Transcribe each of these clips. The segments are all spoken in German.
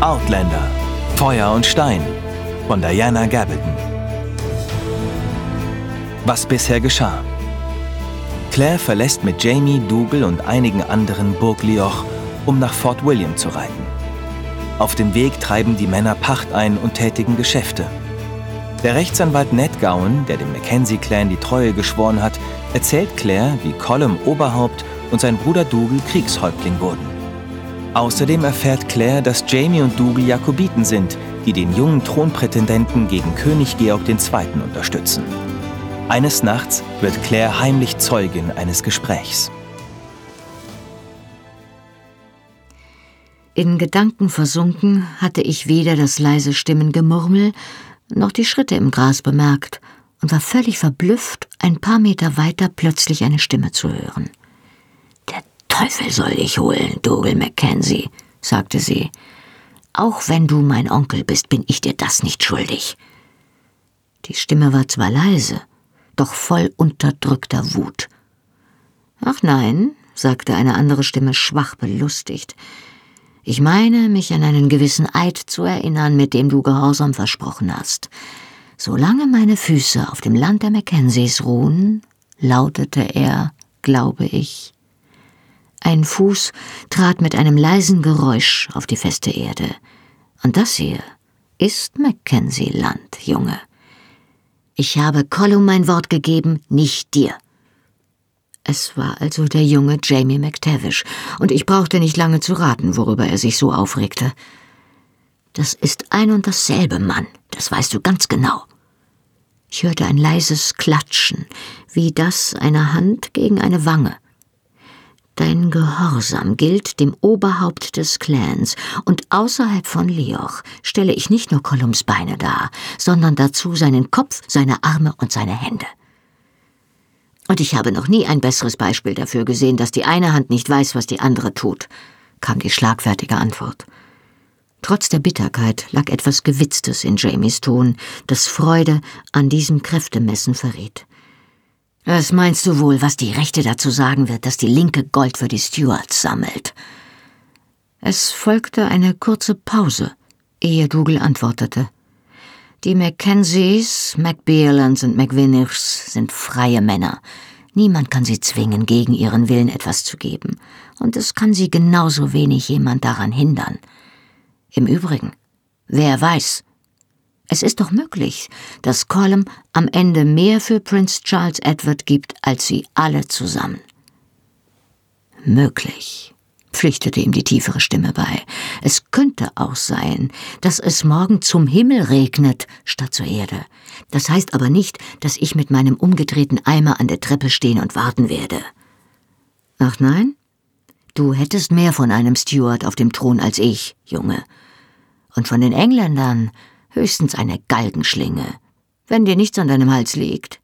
Outlander Feuer und Stein von Diana Gabaldon. Was bisher geschah. Claire verlässt mit Jamie, Dougal und einigen anderen Burg Lioch, um nach Fort William zu reiten. Auf dem Weg treiben die Männer Pacht ein und tätigen Geschäfte. Der Rechtsanwalt Ned Gowan, der dem Mackenzie-Clan die Treue geschworen hat, erzählt Claire, wie Colum Oberhaupt und sein Bruder Dougal Kriegshäuptling wurden. Außerdem erfährt Claire, dass Jamie und Dougal Jakobiten sind, die den jungen Thronprätendenten gegen König Georg II. unterstützen. Eines Nachts wird Claire heimlich Zeugin eines Gesprächs. In Gedanken versunken hatte ich weder das leise Stimmengemurmel noch die Schritte im Gras bemerkt und war völlig verblüfft, ein paar Meter weiter plötzlich eine Stimme zu hören. Teufel soll dich holen, Dougal Mackenzie, sagte sie. Auch wenn du mein Onkel bist, bin ich dir das nicht schuldig. Die Stimme war zwar leise, doch voll unterdrückter Wut. Ach nein, sagte eine andere Stimme schwach belustigt. Ich meine, mich an einen gewissen Eid zu erinnern, mit dem du Gehorsam versprochen hast. Solange meine Füße auf dem Land der Mackenzies ruhen, lautete er, glaube ich. Ein Fuß trat mit einem leisen Geräusch auf die feste Erde. Und das hier ist Mackenzie-Land, Junge. Ich habe Colum mein Wort gegeben, nicht dir. Es war also der junge Jamie McTavish, und ich brauchte nicht lange zu raten, worüber er sich so aufregte. Das ist ein und dasselbe, Mann, das weißt du ganz genau. Ich hörte ein leises Klatschen, wie das einer Hand gegen eine Wange. Dein Gehorsam gilt dem Oberhaupt des Clans, und außerhalb von Lioch stelle ich nicht nur Kolums Beine dar, sondern dazu seinen Kopf, seine Arme und seine Hände. Und ich habe noch nie ein besseres Beispiel dafür gesehen, dass die eine Hand nicht weiß, was die andere tut, kam die schlagfertige Antwort. Trotz der Bitterkeit lag etwas Gewitztes in Jamies Ton, das Freude an diesem Kräftemessen verriet. Was meinst du wohl, was die Rechte dazu sagen wird, dass die Linke Gold für die Stewards sammelt? Es folgte eine kurze Pause, ehe Dougal antwortete. Die Mackenzies, Macbeerlands und McWinnichs sind freie Männer. Niemand kann sie zwingen, gegen ihren Willen etwas zu geben. Und es kann sie genauso wenig jemand daran hindern. Im Übrigen, wer weiß, es ist doch möglich, dass Colum am Ende mehr für Prince Charles Edward gibt als sie alle zusammen. Möglich, pflichtete ihm die tiefere Stimme bei. Es könnte auch sein, dass es morgen zum Himmel regnet statt zur Erde. Das heißt aber nicht, dass ich mit meinem umgedrehten Eimer an der Treppe stehen und warten werde. Ach nein? Du hättest mehr von einem Steward auf dem Thron als ich, Junge. Und von den Engländern höchstens eine Galgenschlinge, wenn dir nichts an deinem Hals liegt.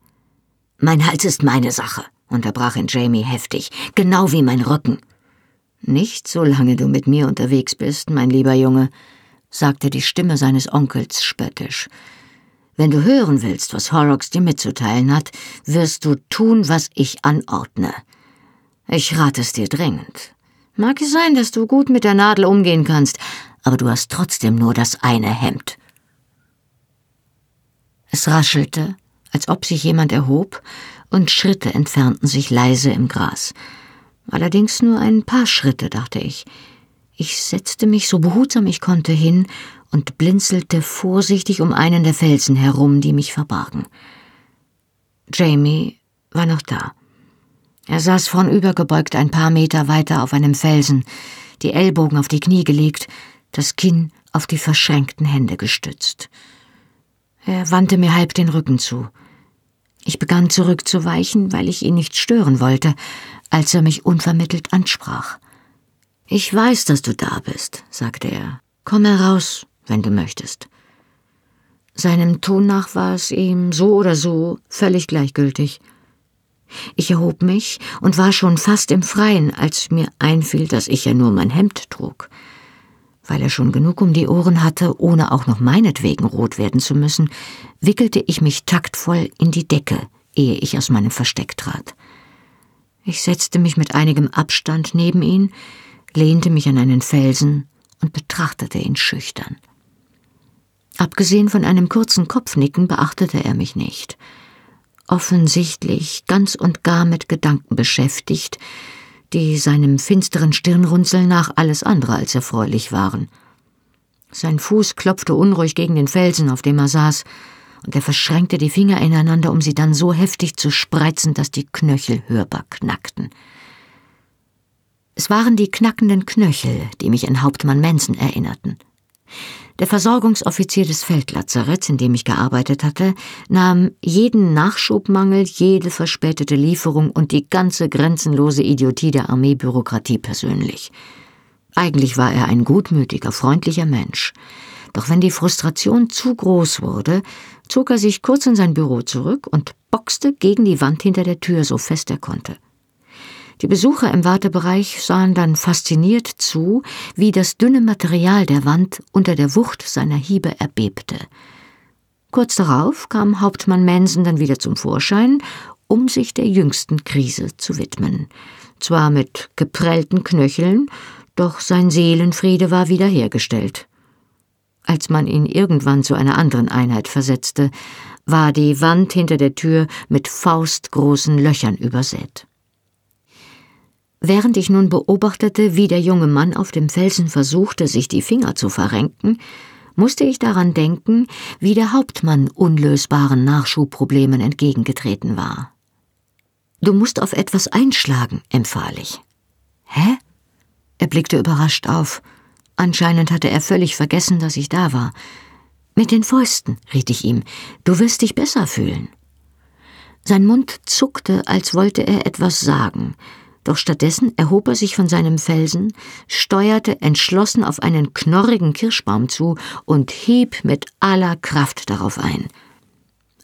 Mein Hals ist meine Sache, unterbrach ihn Jamie heftig, genau wie mein Rücken. Nicht solange du mit mir unterwegs bist, mein lieber Junge, sagte die Stimme seines Onkels spöttisch. Wenn du hören willst, was Horrocks dir mitzuteilen hat, wirst du tun, was ich anordne. Ich rate es dir dringend. Mag es sein, dass du gut mit der Nadel umgehen kannst, aber du hast trotzdem nur das eine Hemd. Es raschelte, als ob sich jemand erhob, und Schritte entfernten sich leise im Gras. Allerdings nur ein paar Schritte, dachte ich. Ich setzte mich so behutsam ich konnte hin und blinzelte vorsichtig um einen der Felsen herum, die mich verbargen. Jamie war noch da. Er saß vornübergebeugt ein paar Meter weiter auf einem Felsen, die Ellbogen auf die Knie gelegt, das Kinn auf die verschränkten Hände gestützt. Er wandte mir halb den Rücken zu. Ich begann zurückzuweichen, weil ich ihn nicht stören wollte, als er mich unvermittelt ansprach. Ich weiß, dass du da bist, sagte er. Komm heraus, wenn du möchtest. Seinem Ton nach war es ihm so oder so völlig gleichgültig. Ich erhob mich und war schon fast im Freien, als mir einfiel, dass ich ja nur mein Hemd trug. Weil er schon genug um die Ohren hatte, ohne auch noch meinetwegen rot werden zu müssen, wickelte ich mich taktvoll in die Decke, ehe ich aus meinem Versteck trat. Ich setzte mich mit einigem Abstand neben ihn, lehnte mich an einen Felsen und betrachtete ihn schüchtern. Abgesehen von einem kurzen Kopfnicken beachtete er mich nicht. Offensichtlich ganz und gar mit Gedanken beschäftigt, die seinem finsteren Stirnrunzeln nach alles andere als erfreulich waren. Sein Fuß klopfte unruhig gegen den Felsen, auf dem er saß, und er verschränkte die Finger ineinander, um sie dann so heftig zu spreizen, dass die Knöchel hörbar knackten. Es waren die knackenden Knöchel, die mich an Hauptmann Manson erinnerten. Der Versorgungsoffizier des Feldlazaretts, in dem ich gearbeitet hatte, nahm jeden Nachschubmangel, jede verspätete Lieferung und die ganze grenzenlose Idiotie der Armeebürokratie persönlich. Eigentlich war er ein gutmütiger, freundlicher Mensch. Doch wenn die Frustration zu groß wurde, zog er sich kurz in sein Büro zurück und boxte gegen die Wand hinter der Tür so fest er konnte. Die Besucher im Wartebereich sahen dann fasziniert zu, wie das dünne Material der Wand unter der Wucht seiner Hiebe erbebte. Kurz darauf kam Hauptmann Manson dann wieder zum Vorschein, um sich der jüngsten Krise zu widmen. Zwar mit geprellten Knöcheln, doch sein Seelenfriede war wiederhergestellt. Als man ihn irgendwann zu einer anderen Einheit versetzte, war die Wand hinter der Tür mit faustgroßen Löchern übersät. Während ich nun beobachtete, wie der junge Mann auf dem Felsen versuchte, sich die Finger zu verrenken, musste ich daran denken, wie der Hauptmann unlösbaren Nachschubproblemen entgegengetreten war. Du musst auf etwas einschlagen, empfahl ich. Hä? Er blickte überrascht auf. Anscheinend hatte er völlig vergessen, dass ich da war. Mit den Fäusten, riet ich ihm, du wirst dich besser fühlen. Sein Mund zuckte, als wollte er etwas sagen, doch stattdessen erhob er sich von seinem Felsen, steuerte entschlossen auf einen knorrigen Kirschbaum zu und hieb mit aller Kraft darauf ein.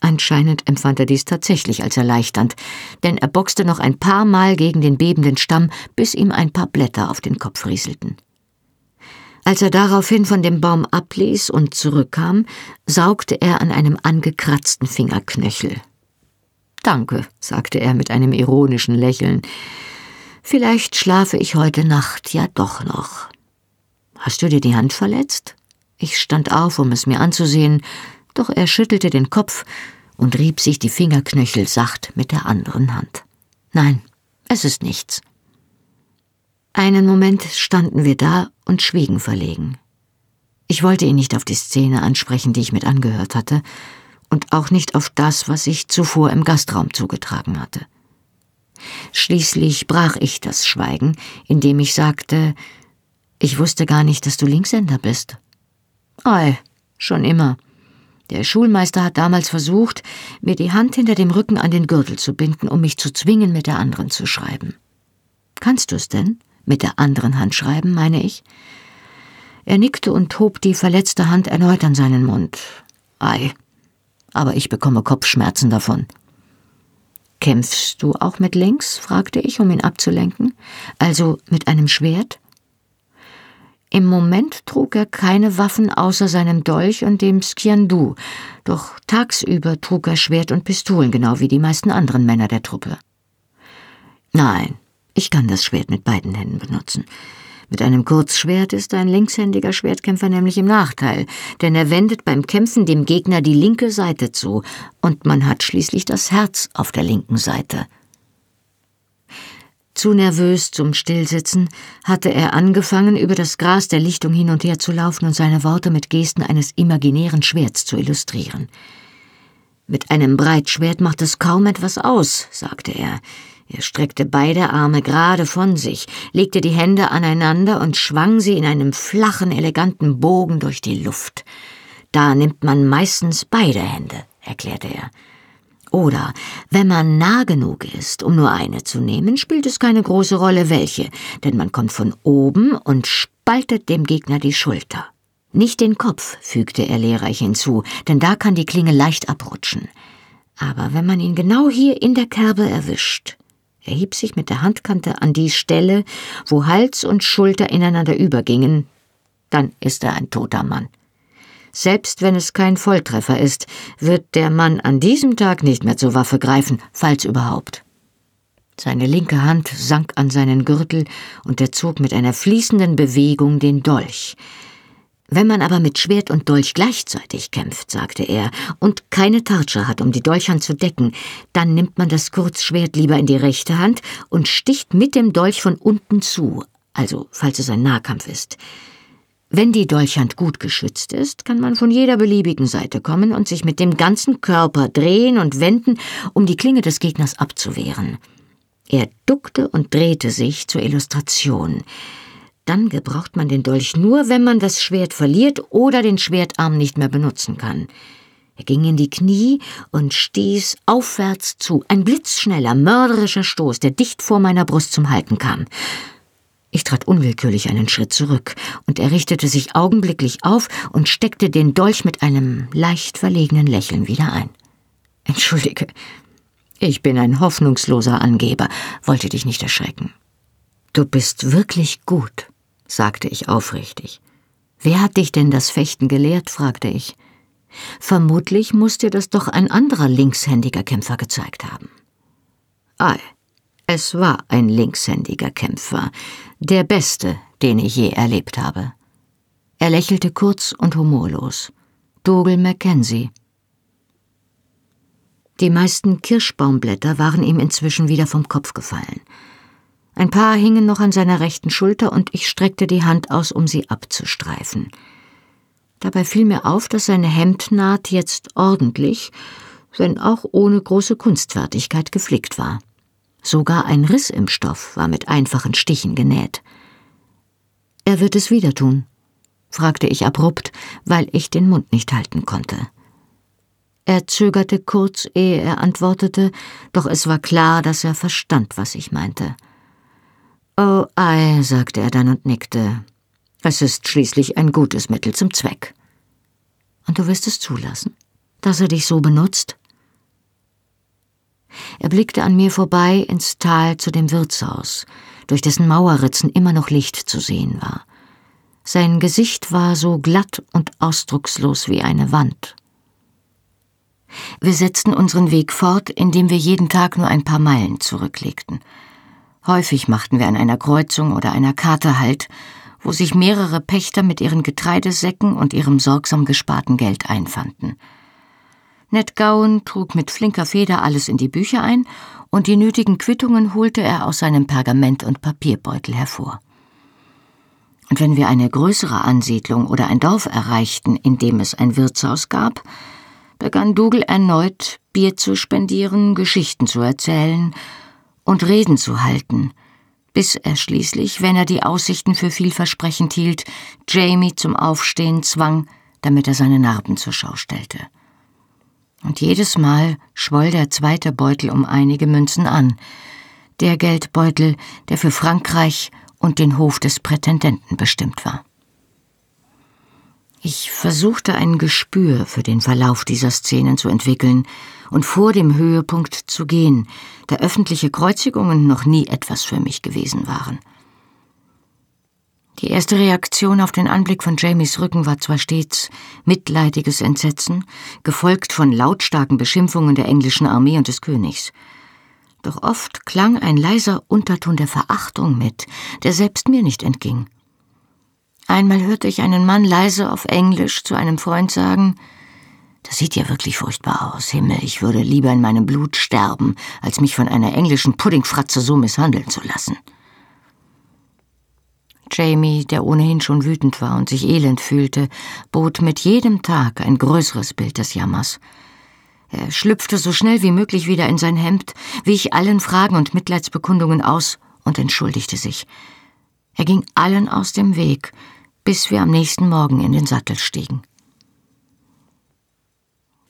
Anscheinend empfand er dies tatsächlich als erleichternd, denn er boxte noch ein paar Mal gegen den bebenden Stamm, bis ihm ein paar Blätter auf den Kopf rieselten. Als er daraufhin von dem Baum abließ und zurückkam, saugte er an einem angekratzten Fingerknöchel. Danke, sagte er mit einem ironischen Lächeln. Vielleicht schlafe ich heute Nacht ja doch noch. Hast du dir die Hand verletzt? Ich stand auf, um es mir anzusehen, doch er schüttelte den Kopf und rieb sich die Fingerknöchel sacht mit der anderen Hand. Nein, es ist nichts. Einen Moment standen wir da und schwiegen verlegen. Ich wollte ihn nicht auf die Szene ansprechen, die ich mit angehört hatte, und auch nicht auf das, was sich zuvor im Gastraum zugetragen hatte. Schließlich brach ich das Schweigen, indem ich sagte, ich wusste gar nicht, dass du Linkshänder bist. Ei, schon immer. Der Schulmeister hat damals versucht, mir die Hand hinter dem Rücken an den Gürtel zu binden, um mich zu zwingen, mit der anderen zu schreiben. Kannst du's denn? Mit der anderen Hand schreiben, meine ich? Er nickte und hob die verletzte Hand erneut an seinen Mund. Ei, aber ich bekomme Kopfschmerzen davon. Kämpfst du auch mit links? fragte ich, um ihn abzulenken. Also mit einem Schwert? Im Moment trug er keine Waffen außer seinem Dolch und dem Skiandu, doch tagsüber trug er Schwert und Pistolen, genau wie die meisten anderen Männer der Truppe. Nein, ich kann das Schwert mit beiden Händen benutzen. Mit einem Kurzschwert ist ein linkshändiger Schwertkämpfer nämlich im Nachteil, denn er wendet beim Kämpfen dem Gegner die linke Seite zu, und man hat schließlich das Herz auf der linken Seite. Zu nervös zum Stillsitzen hatte er angefangen, über das Gras der Lichtung hin und her zu laufen und seine Worte mit Gesten eines imaginären Schwerts zu illustrieren. Mit einem Breitschwert macht es kaum etwas aus, sagte er. Er streckte beide Arme gerade von sich, legte die Hände aneinander und schwang sie in einem flachen, eleganten Bogen durch die Luft. Da nimmt man meistens beide Hände, erklärte er. Oder wenn man nah genug ist, um nur eine zu nehmen, spielt es keine große Rolle welche, denn man kommt von oben und spaltet dem Gegner die Schulter. Nicht den Kopf, fügte er lehrreich hinzu, denn da kann die Klinge leicht abrutschen. Aber wenn man ihn genau hier in der Kerbe erwischt, er hieb sich mit der Handkante an die Stelle, wo Hals und Schulter ineinander übergingen. Dann ist er ein toter Mann. Selbst wenn es kein Volltreffer ist, wird der Mann an diesem Tag nicht mehr zur Waffe greifen, falls überhaupt. Seine linke Hand sank an seinen Gürtel und er zog mit einer fließenden Bewegung den Dolch. Wenn man aber mit Schwert und Dolch gleichzeitig kämpft, sagte er, und keine Tartsche hat, um die Dolchhand zu decken, dann nimmt man das Kurzschwert lieber in die rechte Hand und sticht mit dem Dolch von unten zu, also falls es ein Nahkampf ist. Wenn die Dolchhand gut geschützt ist, kann man von jeder beliebigen Seite kommen und sich mit dem ganzen Körper drehen und wenden, um die Klinge des Gegners abzuwehren. Er duckte und drehte sich zur Illustration. Dann gebraucht man den Dolch nur, wenn man das Schwert verliert oder den Schwertarm nicht mehr benutzen kann. Er ging in die Knie und stieß aufwärts zu. Ein blitzschneller, mörderischer Stoß, der dicht vor meiner Brust zum Halten kam. Ich trat unwillkürlich einen Schritt zurück, und er richtete sich augenblicklich auf und steckte den Dolch mit einem leicht verlegenen Lächeln wieder ein. Entschuldige, ich bin ein hoffnungsloser Angeber, wollte dich nicht erschrecken. Du bist wirklich gut sagte ich aufrichtig. Wer hat dich denn das Fechten gelehrt? fragte ich. Vermutlich muss dir das doch ein anderer linkshändiger Kämpfer gezeigt haben. Ei, es war ein linkshändiger Kämpfer, der beste, den ich je erlebt habe. Er lächelte kurz und humorlos. Dougal Mackenzie. Die meisten Kirschbaumblätter waren ihm inzwischen wieder vom Kopf gefallen. Ein paar hingen noch an seiner rechten Schulter und ich streckte die Hand aus, um sie abzustreifen. Dabei fiel mir auf, dass seine Hemdnaht jetzt ordentlich, wenn auch ohne große Kunstfertigkeit geflickt war. Sogar ein Riss im Stoff war mit einfachen Stichen genäht. Er wird es wieder tun, fragte ich abrupt, weil ich den Mund nicht halten konnte. Er zögerte kurz, ehe er antwortete, doch es war klar, dass er verstand, was ich meinte. Oh ei, sagte er dann und nickte. Es ist schließlich ein gutes Mittel zum Zweck. Und du wirst es zulassen, dass er dich so benutzt? Er blickte an mir vorbei ins Tal zu dem Wirtshaus, durch dessen Mauerritzen immer noch Licht zu sehen war. Sein Gesicht war so glatt und ausdruckslos wie eine Wand. Wir setzten unseren Weg fort, indem wir jeden Tag nur ein paar Meilen zurücklegten. Häufig machten wir an einer Kreuzung oder einer Karte Halt, wo sich mehrere Pächter mit ihren Getreidesäcken und ihrem sorgsam gesparten Geld einfanden. Ned Gowan trug mit flinker Feder alles in die Bücher ein, und die nötigen Quittungen holte er aus seinem Pergament- und Papierbeutel hervor. Und wenn wir eine größere Ansiedlung oder ein Dorf erreichten, in dem es ein Wirtshaus gab, begann Dougal erneut, Bier zu spendieren, Geschichten zu erzählen und Reden zu halten, bis er schließlich, wenn er die Aussichten für vielversprechend hielt, Jamie zum Aufstehen zwang, damit er seine Narben zur Schau stellte. Und jedes Mal schwoll der zweite Beutel um einige Münzen an, der Geldbeutel, der für Frankreich und den Hof des Prätendenten bestimmt war. Ich versuchte ein Gespür für den Verlauf dieser Szenen zu entwickeln und vor dem Höhepunkt zu gehen, da öffentliche Kreuzigungen noch nie etwas für mich gewesen waren. Die erste Reaktion auf den Anblick von Jamies Rücken war zwar stets mitleidiges Entsetzen, gefolgt von lautstarken Beschimpfungen der englischen Armee und des Königs. Doch oft klang ein leiser Unterton der Verachtung mit, der selbst mir nicht entging. Einmal hörte ich einen Mann leise auf Englisch zu einem Freund sagen, das sieht ja wirklich furchtbar aus, Himmel, ich würde lieber in meinem Blut sterben, als mich von einer englischen Puddingfratze so misshandeln zu lassen. Jamie, der ohnehin schon wütend war und sich elend fühlte, bot mit jedem Tag ein größeres Bild des Jammers. Er schlüpfte so schnell wie möglich wieder in sein Hemd, wich allen Fragen und Mitleidsbekundungen aus und entschuldigte sich. Er ging allen aus dem Weg, bis wir am nächsten Morgen in den Sattel stiegen.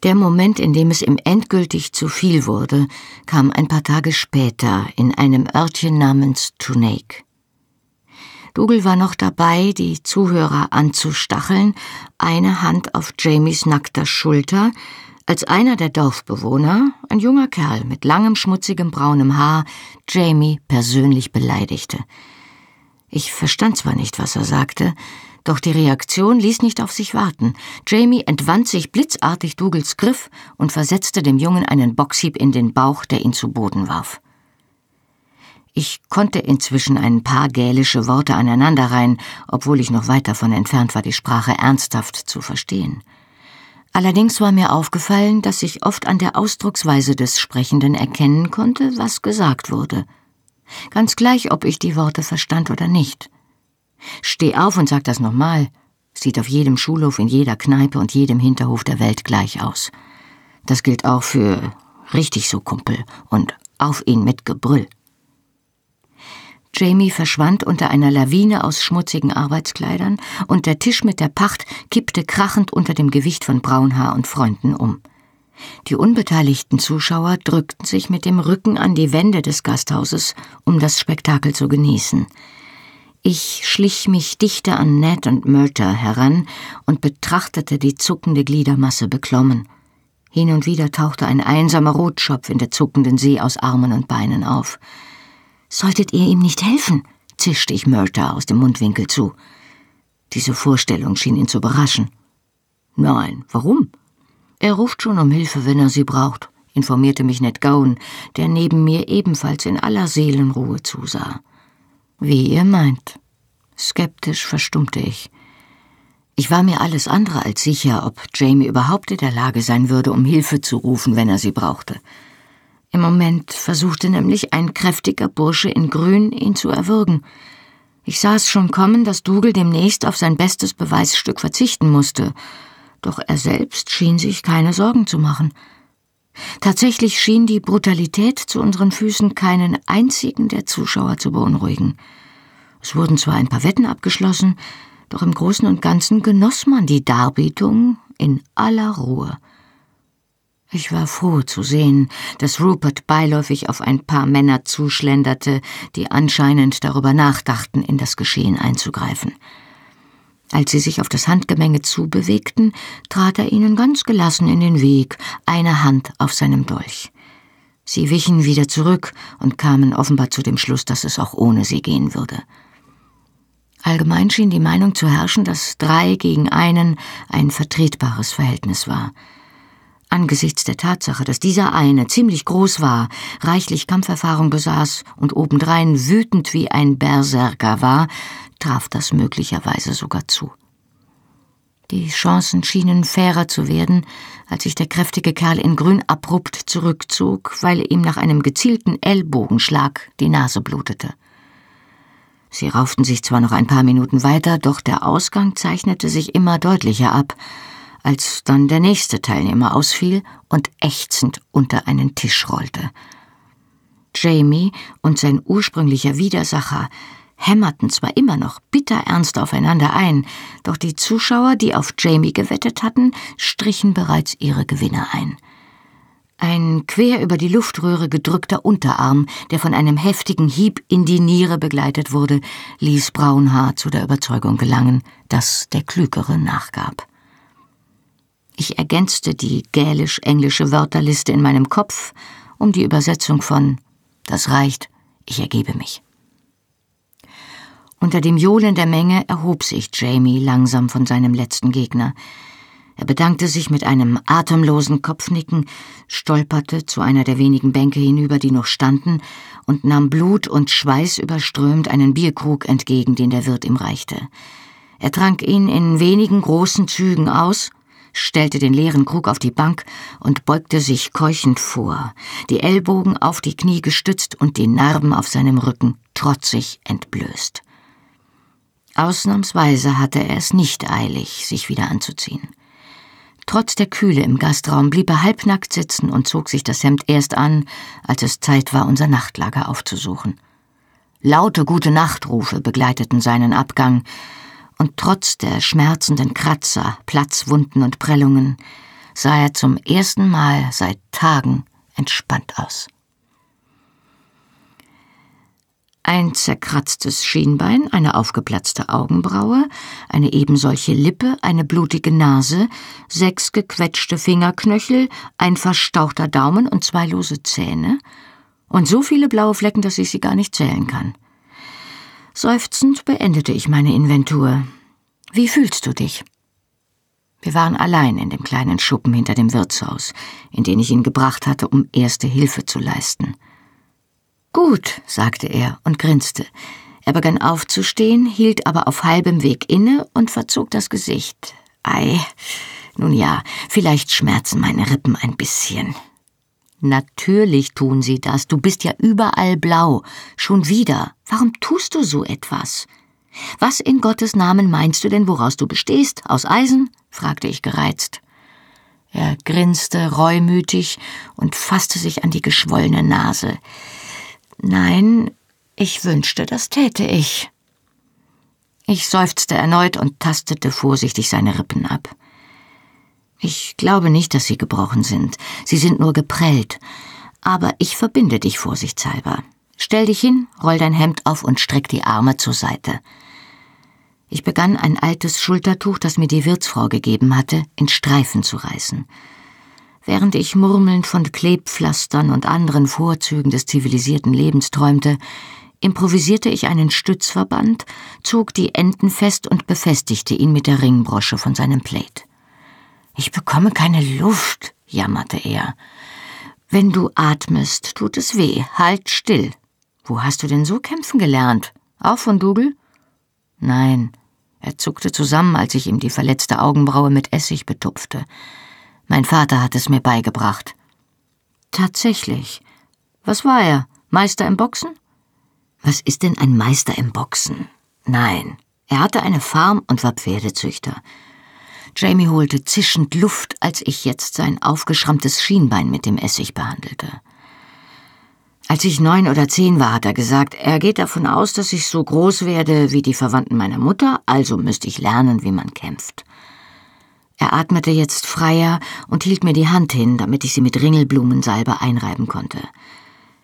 Der Moment, in dem es ihm endgültig zu viel wurde, kam ein paar Tage später in einem Örtchen namens Tunake. Dougal war noch dabei, die Zuhörer anzustacheln, eine Hand auf Jamies nackter Schulter, als einer der Dorfbewohner, ein junger Kerl mit langem, schmutzigem braunem Haar, Jamie persönlich beleidigte. Ich verstand zwar nicht, was er sagte, doch die Reaktion ließ nicht auf sich warten. Jamie entwand sich blitzartig Dougals Griff und versetzte dem Jungen einen Boxhieb in den Bauch, der ihn zu Boden warf. Ich konnte inzwischen ein paar gälische Worte aneinanderreihen, obwohl ich noch weit davon entfernt war, die Sprache ernsthaft zu verstehen. Allerdings war mir aufgefallen, dass ich oft an der Ausdrucksweise des Sprechenden erkennen konnte, was gesagt wurde. Ganz gleich, ob ich die Worte verstand oder nicht. Steh auf und sag das nochmal. Sieht auf jedem Schulhof, in jeder Kneipe und jedem Hinterhof der Welt gleich aus. Das gilt auch für richtig so Kumpel und auf ihn mit Gebrüll. Jamie verschwand unter einer Lawine aus schmutzigen Arbeitskleidern, und der Tisch mit der Pacht kippte krachend unter dem Gewicht von Braunhaar und Freunden um. Die unbeteiligten Zuschauer drückten sich mit dem Rücken an die Wände des Gasthauses, um das Spektakel zu genießen. Ich schlich mich dichter an Ned und Murter heran und betrachtete die zuckende Gliedermasse beklommen. Hin und wieder tauchte ein einsamer Rotschopf in der zuckenden See aus Armen und Beinen auf. Solltet ihr ihm nicht helfen? zischte ich Murta aus dem Mundwinkel zu. Diese Vorstellung schien ihn zu überraschen. Nein, warum? Er ruft schon um Hilfe, wenn er sie braucht, informierte mich Ned Gowan, der neben mir ebenfalls in aller Seelenruhe zusah. Wie ihr meint. Skeptisch verstummte ich. Ich war mir alles andere als sicher, ob Jamie überhaupt in der Lage sein würde, um Hilfe zu rufen, wenn er sie brauchte. Im Moment versuchte nämlich ein kräftiger Bursche in Grün, ihn zu erwürgen. Ich sah es schon kommen, dass Dougal demnächst auf sein bestes Beweisstück verzichten musste, doch er selbst schien sich keine Sorgen zu machen. Tatsächlich schien die Brutalität zu unseren Füßen keinen einzigen der Zuschauer zu beunruhigen. Es wurden zwar ein paar Wetten abgeschlossen, doch im Großen und Ganzen genoss man die Darbietung in aller Ruhe. Ich war froh zu sehen, dass Rupert beiläufig auf ein paar Männer zuschlenderte, die anscheinend darüber nachdachten, in das Geschehen einzugreifen. Als sie sich auf das Handgemenge zubewegten, trat er ihnen ganz gelassen in den Weg, eine Hand auf seinem Dolch. Sie wichen wieder zurück und kamen offenbar zu dem Schluss, dass es auch ohne sie gehen würde. Allgemein schien die Meinung zu herrschen, dass drei gegen einen ein vertretbares Verhältnis war. Angesichts der Tatsache, dass dieser eine ziemlich groß war, reichlich Kampferfahrung besaß und obendrein wütend wie ein Berserker war, traf das möglicherweise sogar zu. Die Chancen schienen fairer zu werden, als sich der kräftige Kerl in Grün abrupt zurückzog, weil ihm nach einem gezielten Ellbogenschlag die Nase blutete. Sie rauften sich zwar noch ein paar Minuten weiter, doch der Ausgang zeichnete sich immer deutlicher ab, als dann der nächste Teilnehmer ausfiel und ächzend unter einen Tisch rollte. Jamie und sein ursprünglicher Widersacher hämmerten zwar immer noch bitterernst aufeinander ein, doch die Zuschauer, die auf Jamie gewettet hatten, strichen bereits ihre Gewinne ein. Ein quer über die Luftröhre gedrückter Unterarm, der von einem heftigen Hieb in die Niere begleitet wurde, ließ Braunhaar zu der Überzeugung gelangen, dass der Klügere nachgab. Ich ergänzte die gälisch-englische Wörterliste in meinem Kopf um die Übersetzung von Das reicht, ich ergebe mich. Unter dem Johlen der Menge erhob sich Jamie langsam von seinem letzten Gegner. Er bedankte sich mit einem atemlosen Kopfnicken, stolperte zu einer der wenigen Bänke hinüber, die noch standen, und nahm Blut und Schweiß überströmt einen Bierkrug entgegen, den der Wirt ihm reichte. Er trank ihn in wenigen großen Zügen aus stellte den leeren Krug auf die Bank und beugte sich keuchend vor, die Ellbogen auf die Knie gestützt und die Narben auf seinem Rücken trotzig entblößt. Ausnahmsweise hatte er es nicht eilig, sich wieder anzuziehen. Trotz der Kühle im Gastraum blieb er halbnackt sitzen und zog sich das Hemd erst an, als es Zeit war, unser Nachtlager aufzusuchen. Laute gute Nachtrufe begleiteten seinen Abgang, und trotz der schmerzenden Kratzer, Platzwunden und Prellungen sah er zum ersten Mal seit Tagen entspannt aus. Ein zerkratztes Schienbein, eine aufgeplatzte Augenbraue, eine ebensolche Lippe, eine blutige Nase, sechs gequetschte Fingerknöchel, ein verstauchter Daumen und zwei lose Zähne und so viele blaue Flecken, dass ich sie gar nicht zählen kann. Seufzend beendete ich meine Inventur. Wie fühlst du dich? Wir waren allein in dem kleinen Schuppen hinter dem Wirtshaus, in den ich ihn gebracht hatte, um erste Hilfe zu leisten. Gut, sagte er und grinste. Er begann aufzustehen, hielt aber auf halbem Weg inne und verzog das Gesicht. Ei, nun ja, vielleicht schmerzen meine Rippen ein bisschen. Natürlich tun sie das. Du bist ja überall blau. Schon wieder. Warum tust du so etwas? Was in Gottes Namen meinst du denn, woraus du bestehst? Aus Eisen? fragte ich gereizt. Er grinste reumütig und fasste sich an die geschwollene Nase. Nein, ich wünschte, das täte ich. Ich seufzte erneut und tastete vorsichtig seine Rippen ab. Ich glaube nicht, dass sie gebrochen sind. Sie sind nur geprellt. Aber ich verbinde dich vorsichtshalber. Stell dich hin, roll dein Hemd auf und streck die Arme zur Seite. Ich begann ein altes Schultertuch, das mir die Wirtsfrau gegeben hatte, in Streifen zu reißen. Während ich murmelnd von Klebpflastern und anderen Vorzügen des zivilisierten Lebens träumte, improvisierte ich einen Stützverband, zog die Enden fest und befestigte ihn mit der Ringbrosche von seinem Plate. Ich bekomme keine Luft, jammerte er. Wenn du atmest, tut es weh. Halt still. Wo hast du denn so kämpfen gelernt? Auch von Dougal? Nein. Er zuckte zusammen, als ich ihm die verletzte Augenbraue mit Essig betupfte. Mein Vater hat es mir beigebracht. Tatsächlich. Was war er? Meister im Boxen? Was ist denn ein Meister im Boxen? Nein. Er hatte eine Farm und war Pferdezüchter. Jamie holte zischend Luft, als ich jetzt sein aufgeschrammtes Schienbein mit dem Essig behandelte. Als ich neun oder zehn war, hat er gesagt, er geht davon aus, dass ich so groß werde wie die Verwandten meiner Mutter, also müsste ich lernen, wie man kämpft. Er atmete jetzt freier und hielt mir die Hand hin, damit ich sie mit Ringelblumensalbe einreiben konnte.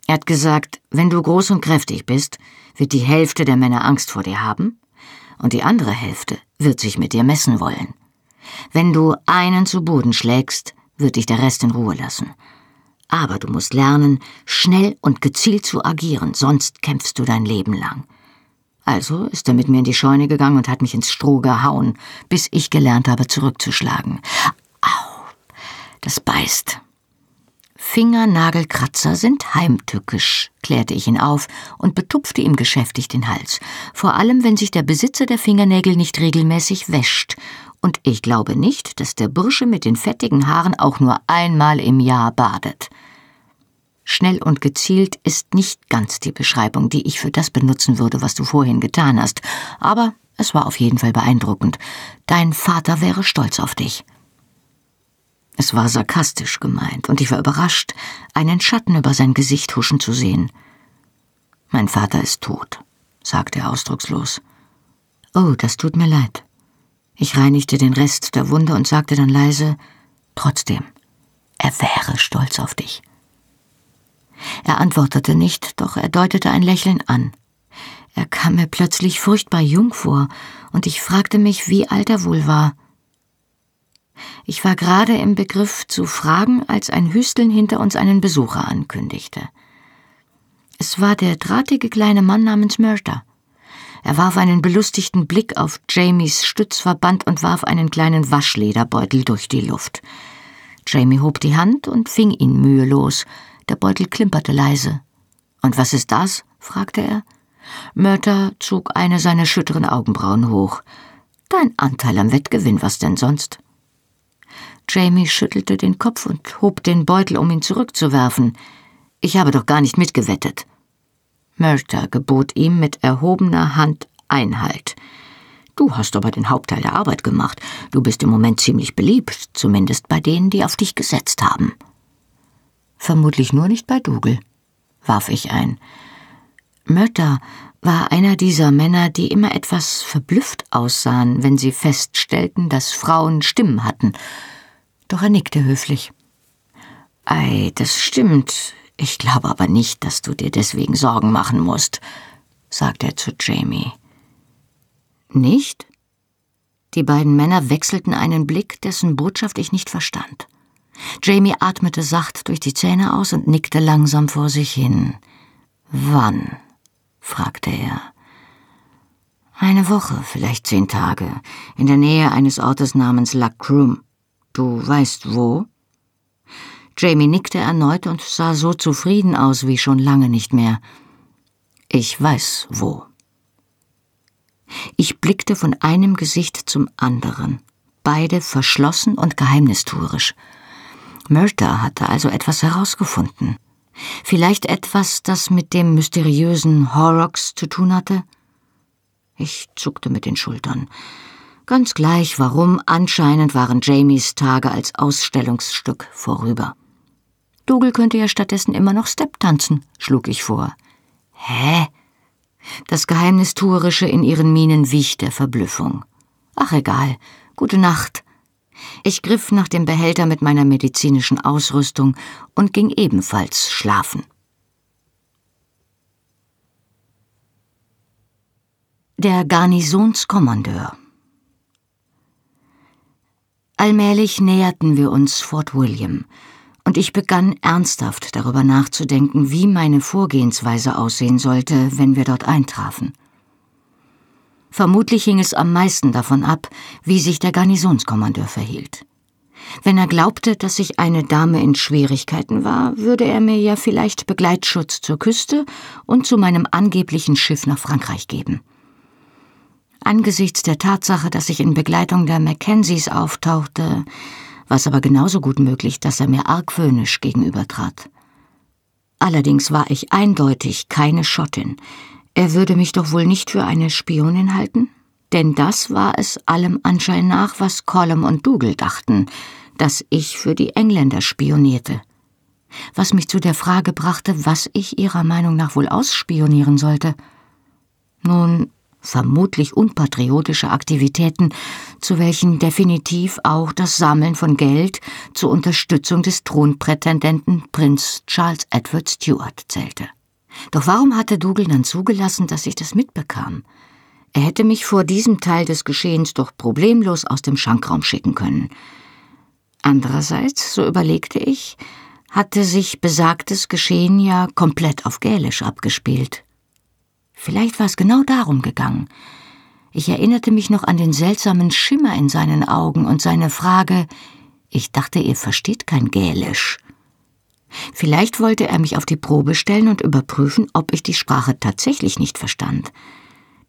Er hat gesagt, wenn du groß und kräftig bist, wird die Hälfte der Männer Angst vor dir haben, und die andere Hälfte wird sich mit dir messen wollen. Wenn du einen zu Boden schlägst, wird dich der Rest in Ruhe lassen. Aber du musst lernen, schnell und gezielt zu agieren, sonst kämpfst du dein Leben lang. Also ist er mit mir in die Scheune gegangen und hat mich ins Stroh gehauen, bis ich gelernt habe, zurückzuschlagen. Au, das beißt. Fingernagelkratzer sind heimtückisch, klärte ich ihn auf und betupfte ihm geschäftig den Hals, vor allem wenn sich der Besitzer der Fingernägel nicht regelmäßig wäscht und ich glaube nicht, dass der Bursche mit den fettigen Haaren auch nur einmal im Jahr badet. Schnell und gezielt ist nicht ganz die Beschreibung, die ich für das benutzen würde, was du vorhin getan hast, aber es war auf jeden Fall beeindruckend. Dein Vater wäre stolz auf dich. Es war sarkastisch gemeint, und ich war überrascht, einen Schatten über sein Gesicht huschen zu sehen. Mein Vater ist tot, sagte er ausdruckslos. Oh, das tut mir leid. Ich reinigte den Rest der Wunde und sagte dann leise, trotzdem, er wäre stolz auf dich. Er antwortete nicht, doch er deutete ein Lächeln an. Er kam mir plötzlich furchtbar jung vor, und ich fragte mich, wie alt er wohl war. Ich war gerade im Begriff zu fragen, als ein Hüsteln hinter uns einen Besucher ankündigte. Es war der drahtige kleine Mann namens Murder. Er warf einen belustigten Blick auf Jamies Stützverband und warf einen kleinen Waschlederbeutel durch die Luft. Jamie hob die Hand und fing ihn mühelos. Der Beutel klimperte leise. Und was ist das? fragte er. Mörter zog eine seiner schütteren Augenbrauen hoch. Dein Anteil am Wettgewinn, was denn sonst? Jamie schüttelte den Kopf und hob den Beutel, um ihn zurückzuwerfen. Ich habe doch gar nicht mitgewettet. Murter gebot ihm mit erhobener Hand Einhalt. Du hast aber den Hauptteil der Arbeit gemacht. Du bist im Moment ziemlich beliebt, zumindest bei denen, die auf dich gesetzt haben. Vermutlich nur nicht bei Dougal, warf ich ein. Murter war einer dieser Männer, die immer etwas verblüfft aussahen, wenn sie feststellten, dass Frauen Stimmen hatten. Doch er nickte höflich. Ei, das stimmt. Ich glaube aber nicht, dass du dir deswegen Sorgen machen musst, sagte er zu Jamie. Nicht? Die beiden Männer wechselten einen Blick, dessen Botschaft ich nicht verstand. Jamie atmete sacht durch die Zähne aus und nickte langsam vor sich hin. Wann? fragte er. Eine Woche, vielleicht zehn Tage, in der Nähe eines Ortes namens La Crum. Du weißt wo? Jamie nickte erneut und sah so zufrieden aus wie schon lange nicht mehr. Ich weiß wo. Ich blickte von einem Gesicht zum anderen, beide verschlossen und geheimnistuerisch. Murta hatte also etwas herausgefunden. Vielleicht etwas, das mit dem mysteriösen Horrocks zu tun hatte? Ich zuckte mit den Schultern. Ganz gleich warum, anscheinend waren Jamies Tage als Ausstellungsstück vorüber. Dougal könnte ja stattdessen immer noch Step tanzen, schlug ich vor. Hä? Das Geheimnistuerische in ihren Mienen wich der Verblüffung. Ach egal, gute Nacht. Ich griff nach dem Behälter mit meiner medizinischen Ausrüstung und ging ebenfalls schlafen. Der Garnisonskommandeur Allmählich näherten wir uns Fort William, und ich begann ernsthaft darüber nachzudenken, wie meine Vorgehensweise aussehen sollte, wenn wir dort eintrafen. Vermutlich hing es am meisten davon ab, wie sich der Garnisonskommandeur verhielt. Wenn er glaubte, dass ich eine Dame in Schwierigkeiten war, würde er mir ja vielleicht Begleitschutz zur Küste und zu meinem angeblichen Schiff nach Frankreich geben. Angesichts der Tatsache, dass ich in Begleitung der Mackenzies auftauchte, war es aber genauso gut möglich, dass er mir argwöhnisch gegenübertrat. Allerdings war ich eindeutig keine Schottin. Er würde mich doch wohl nicht für eine Spionin halten? Denn das war es allem Anschein nach, was Colum und Dougal dachten, dass ich für die Engländer spionierte. Was mich zu der Frage brachte, was ich ihrer Meinung nach wohl ausspionieren sollte. Nun, vermutlich unpatriotische Aktivitäten, zu welchen definitiv auch das Sammeln von Geld zur Unterstützung des Thronprätendenten Prinz Charles Edward Stuart zählte. Doch warum hatte Dougal dann zugelassen, dass ich das mitbekam? Er hätte mich vor diesem Teil des Geschehens doch problemlos aus dem Schankraum schicken können. Andererseits, so überlegte ich, hatte sich besagtes Geschehen ja komplett auf Gälisch abgespielt. Vielleicht war es genau darum gegangen. Ich erinnerte mich noch an den seltsamen Schimmer in seinen Augen und seine Frage, ich dachte, ihr versteht kein Gälisch. Vielleicht wollte er mich auf die Probe stellen und überprüfen, ob ich die Sprache tatsächlich nicht verstand.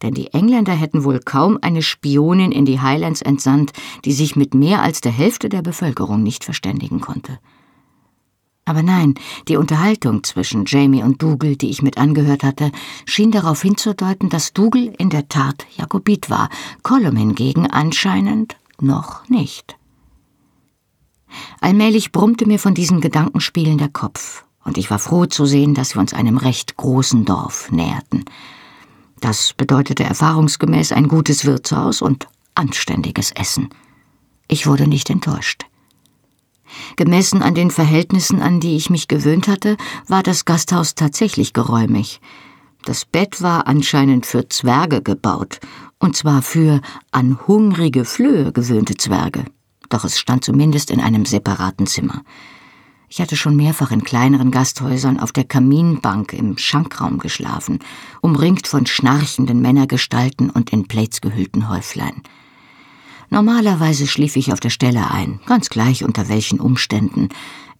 Denn die Engländer hätten wohl kaum eine Spionin in die Highlands entsandt, die sich mit mehr als der Hälfte der Bevölkerung nicht verständigen konnte. Aber nein, die Unterhaltung zwischen Jamie und Dougal, die ich mit angehört hatte, schien darauf hinzudeuten, dass Dougal in der Tat Jakobit war, Colum hingegen anscheinend noch nicht. Allmählich brummte mir von diesen Gedankenspielen der Kopf, und ich war froh zu sehen, dass wir uns einem recht großen Dorf näherten. Das bedeutete erfahrungsgemäß ein gutes Wirtshaus und anständiges Essen. Ich wurde nicht enttäuscht. Gemessen an den Verhältnissen, an die ich mich gewöhnt hatte, war das Gasthaus tatsächlich geräumig. Das Bett war anscheinend für Zwerge gebaut, und zwar für an hungrige Flöhe gewöhnte Zwerge. Doch es stand zumindest in einem separaten Zimmer. Ich hatte schon mehrfach in kleineren Gasthäusern auf der Kaminbank im Schankraum geschlafen, umringt von schnarchenden Männergestalten und in Plates gehüllten Häuflein. Normalerweise schlief ich auf der Stelle ein, ganz gleich unter welchen Umständen,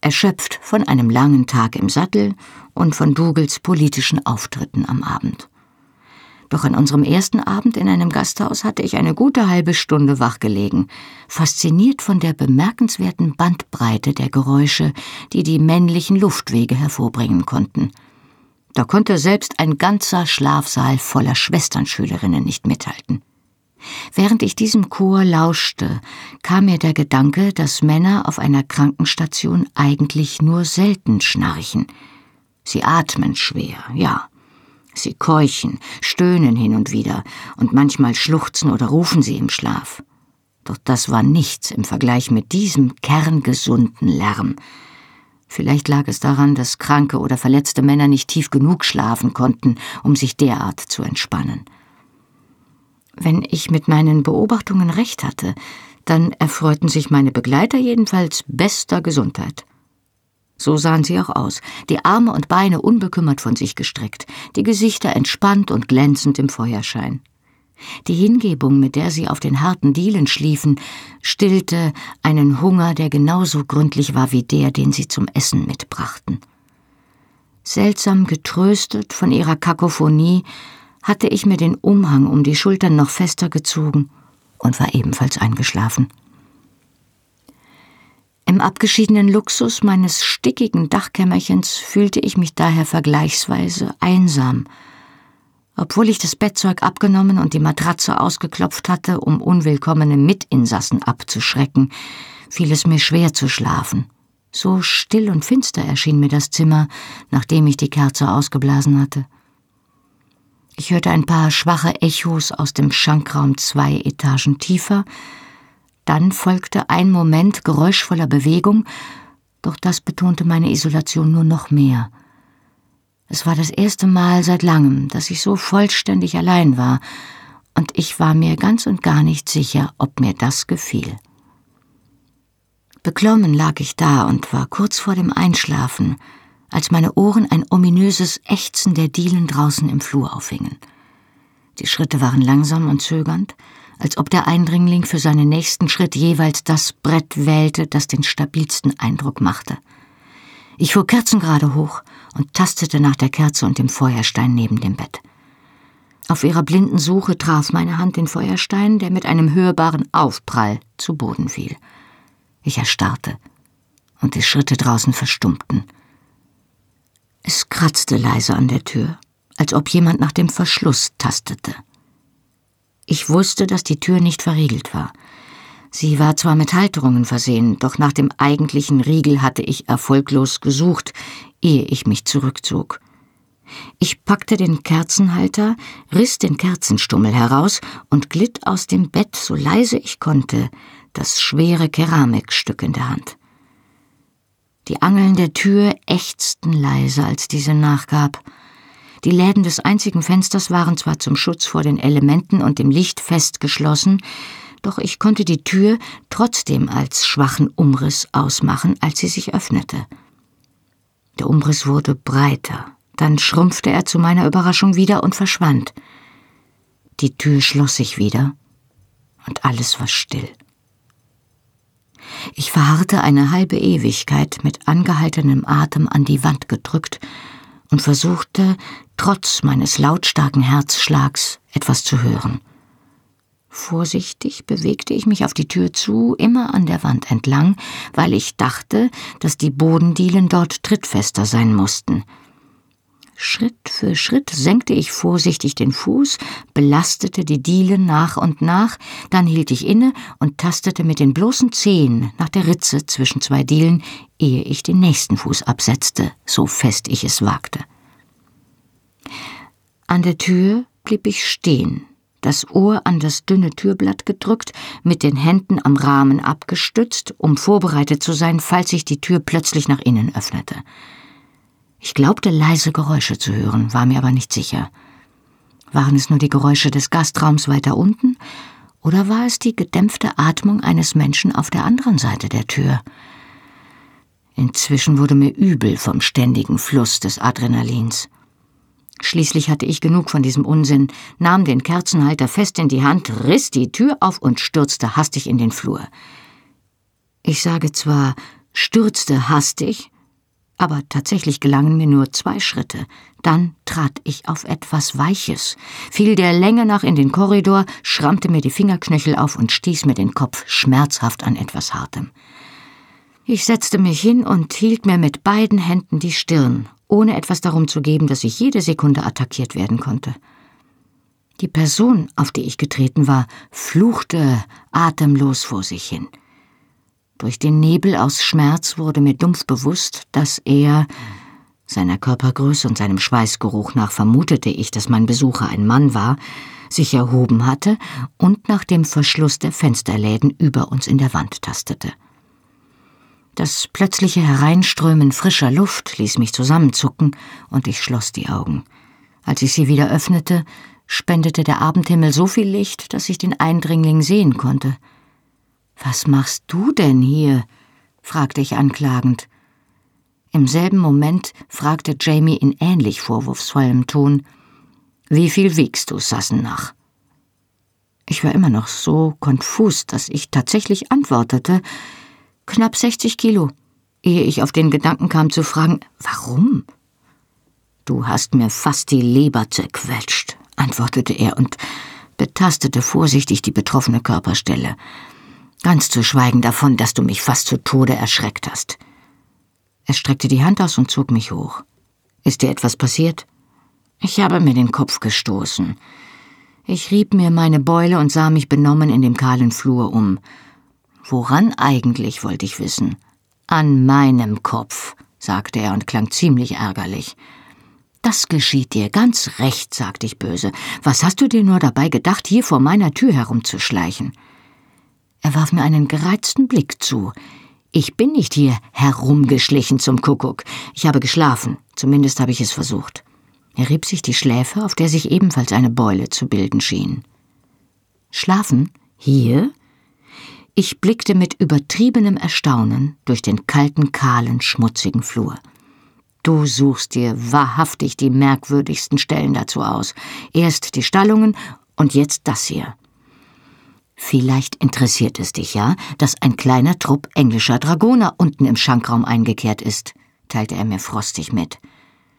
erschöpft von einem langen Tag im Sattel und von Dougals politischen Auftritten am Abend. Doch an unserem ersten Abend in einem Gasthaus hatte ich eine gute halbe Stunde wachgelegen, fasziniert von der bemerkenswerten Bandbreite der Geräusche, die die männlichen Luftwege hervorbringen konnten. Da konnte selbst ein ganzer Schlafsaal voller Schwesternschülerinnen nicht mithalten. Während ich diesem Chor lauschte, kam mir der Gedanke, dass Männer auf einer Krankenstation eigentlich nur selten schnarchen. Sie atmen schwer, ja. Sie keuchen, stöhnen hin und wieder, und manchmal schluchzen oder rufen sie im Schlaf. Doch das war nichts im Vergleich mit diesem kerngesunden Lärm. Vielleicht lag es daran, dass kranke oder verletzte Männer nicht tief genug schlafen konnten, um sich derart zu entspannen. Wenn ich mit meinen Beobachtungen recht hatte, dann erfreuten sich meine Begleiter jedenfalls bester Gesundheit. So sahen sie auch aus, die Arme und Beine unbekümmert von sich gestreckt, die Gesichter entspannt und glänzend im Feuerschein. Die Hingebung, mit der sie auf den harten Dielen schliefen, stillte einen Hunger, der genauso gründlich war wie der, den sie zum Essen mitbrachten. Seltsam getröstet von ihrer Kakophonie hatte ich mir den Umhang um die Schultern noch fester gezogen und war ebenfalls eingeschlafen. Im abgeschiedenen Luxus meines stickigen Dachkämmerchens fühlte ich mich daher vergleichsweise einsam. Obwohl ich das Bettzeug abgenommen und die Matratze ausgeklopft hatte, um unwillkommene Mitinsassen abzuschrecken, fiel es mir schwer zu schlafen. So still und finster erschien mir das Zimmer, nachdem ich die Kerze ausgeblasen hatte. Ich hörte ein paar schwache Echos aus dem Schankraum zwei Etagen tiefer, dann folgte ein Moment geräuschvoller Bewegung, doch das betonte meine Isolation nur noch mehr. Es war das erste Mal seit langem, dass ich so vollständig allein war, und ich war mir ganz und gar nicht sicher, ob mir das gefiel. Beklommen lag ich da und war kurz vor dem Einschlafen, als meine Ohren ein ominöses Ächzen der Dielen draußen im Flur aufhingen. Die Schritte waren langsam und zögernd, als ob der Eindringling für seinen nächsten Schritt jeweils das Brett wählte, das den stabilsten Eindruck machte. Ich fuhr kerzengerade hoch und tastete nach der Kerze und dem Feuerstein neben dem Bett. Auf ihrer blinden Suche traf meine Hand den Feuerstein, der mit einem hörbaren Aufprall zu Boden fiel. Ich erstarrte, und die Schritte draußen verstummten. Es kratzte leise an der Tür, als ob jemand nach dem Verschluss tastete. Ich wusste, dass die Tür nicht verriegelt war. Sie war zwar mit Halterungen versehen, doch nach dem eigentlichen Riegel hatte ich erfolglos gesucht, ehe ich mich zurückzog. Ich packte den Kerzenhalter, riss den Kerzenstummel heraus und glitt aus dem Bett, so leise ich konnte, das schwere Keramikstück in der Hand. Die Angeln der Tür ächzten leise, als diese nachgab. Die Läden des einzigen Fensters waren zwar zum Schutz vor den Elementen und dem Licht festgeschlossen, doch ich konnte die Tür trotzdem als schwachen Umriss ausmachen, als sie sich öffnete. Der Umriss wurde breiter, dann schrumpfte er zu meiner Überraschung wieder und verschwand. Die Tür schloss sich wieder, und alles war still. Ich verharrte eine halbe Ewigkeit mit angehaltenem Atem an die Wand gedrückt und versuchte, trotz meines lautstarken Herzschlags etwas zu hören. Vorsichtig bewegte ich mich auf die Tür zu, immer an der Wand entlang, weil ich dachte, dass die Bodendielen dort trittfester sein mussten. Schritt für Schritt senkte ich vorsichtig den Fuß, belastete die Dielen nach und nach, dann hielt ich inne und tastete mit den bloßen Zehen nach der Ritze zwischen zwei Dielen, ehe ich den nächsten Fuß absetzte, so fest ich es wagte. An der Tür blieb ich stehen, das Ohr an das dünne Türblatt gedrückt, mit den Händen am Rahmen abgestützt, um vorbereitet zu sein, falls sich die Tür plötzlich nach innen öffnete. Ich glaubte leise Geräusche zu hören, war mir aber nicht sicher. Waren es nur die Geräusche des Gastraums weiter unten, oder war es die gedämpfte Atmung eines Menschen auf der anderen Seite der Tür? Inzwischen wurde mir übel vom ständigen Fluss des Adrenalins. Schließlich hatte ich genug von diesem Unsinn, nahm den Kerzenhalter fest in die Hand, riss die Tür auf und stürzte hastig in den Flur. Ich sage zwar, stürzte hastig, aber tatsächlich gelangen mir nur zwei Schritte. Dann trat ich auf etwas Weiches, fiel der Länge nach in den Korridor, schrammte mir die Fingerknöchel auf und stieß mir den Kopf schmerzhaft an etwas Hartem. Ich setzte mich hin und hielt mir mit beiden Händen die Stirn, ohne etwas darum zu geben, dass ich jede Sekunde attackiert werden konnte. Die Person, auf die ich getreten war, fluchte atemlos vor sich hin. Durch den Nebel aus Schmerz wurde mir dumpf bewusst, dass er, seiner Körpergröße und seinem Schweißgeruch nach vermutete ich, dass mein Besucher ein Mann war, sich erhoben hatte und nach dem Verschluss der Fensterläden über uns in der Wand tastete. Das plötzliche Hereinströmen frischer Luft ließ mich zusammenzucken und ich schloss die Augen. Als ich sie wieder öffnete, spendete der Abendhimmel so viel Licht, dass ich den Eindringling sehen konnte. Was machst du denn hier? fragte ich anklagend. Im selben Moment fragte Jamie in ähnlich vorwurfsvollem Ton Wie viel wiegst du, Sassenach? Ich war immer noch so konfus, dass ich tatsächlich antwortete, knapp 60 Kilo, ehe ich auf den Gedanken kam zu fragen, warum? Du hast mir fast die Leber zerquetscht, antwortete er und betastete vorsichtig die betroffene Körperstelle. Ganz zu schweigen davon, dass du mich fast zu Tode erschreckt hast. Er streckte die Hand aus und zog mich hoch. Ist dir etwas passiert? Ich habe mir den Kopf gestoßen. Ich rieb mir meine Beule und sah mich benommen in dem kahlen Flur um. Woran eigentlich, wollte ich wissen. An meinem Kopf, sagte er und klang ziemlich ärgerlich. Das geschieht dir ganz recht, sagte ich böse. Was hast du dir nur dabei gedacht, hier vor meiner Tür herumzuschleichen? Er warf mir einen gereizten Blick zu. Ich bin nicht hier herumgeschlichen zum Kuckuck. Ich habe geschlafen, zumindest habe ich es versucht. Er rieb sich die Schläfe, auf der sich ebenfalls eine Beule zu bilden schien. Schlafen? Hier? Ich blickte mit übertriebenem Erstaunen durch den kalten, kahlen, schmutzigen Flur. Du suchst dir wahrhaftig die merkwürdigsten Stellen dazu aus. Erst die Stallungen und jetzt das hier. Vielleicht interessiert es dich ja, dass ein kleiner Trupp englischer Dragoner unten im Schankraum eingekehrt ist, teilte er mir frostig mit.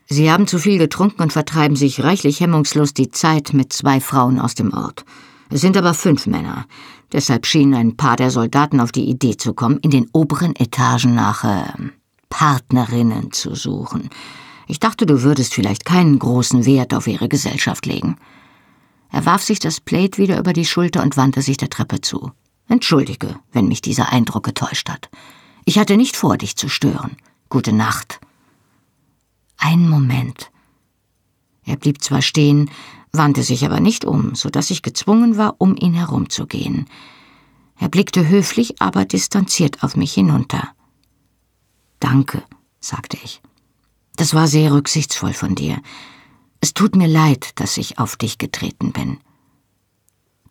Sie haben zu viel getrunken und vertreiben sich reichlich hemmungslos die Zeit mit zwei Frauen aus dem Ort. Es sind aber fünf Männer. Deshalb schienen ein paar der Soldaten auf die Idee zu kommen, in den oberen Etagen nach äh, Partnerinnen zu suchen. Ich dachte, du würdest vielleicht keinen großen Wert auf ihre Gesellschaft legen. Er warf sich das Plate wieder über die Schulter und wandte sich der Treppe zu. Entschuldige, wenn mich dieser Eindruck getäuscht hat. Ich hatte nicht vor, dich zu stören. Gute Nacht. Ein Moment. Blieb zwar stehen, wandte sich aber nicht um, so dass ich gezwungen war, um ihn herumzugehen. Er blickte höflich, aber distanziert auf mich hinunter. Danke, sagte ich. Das war sehr rücksichtsvoll von dir. Es tut mir leid, dass ich auf dich getreten bin.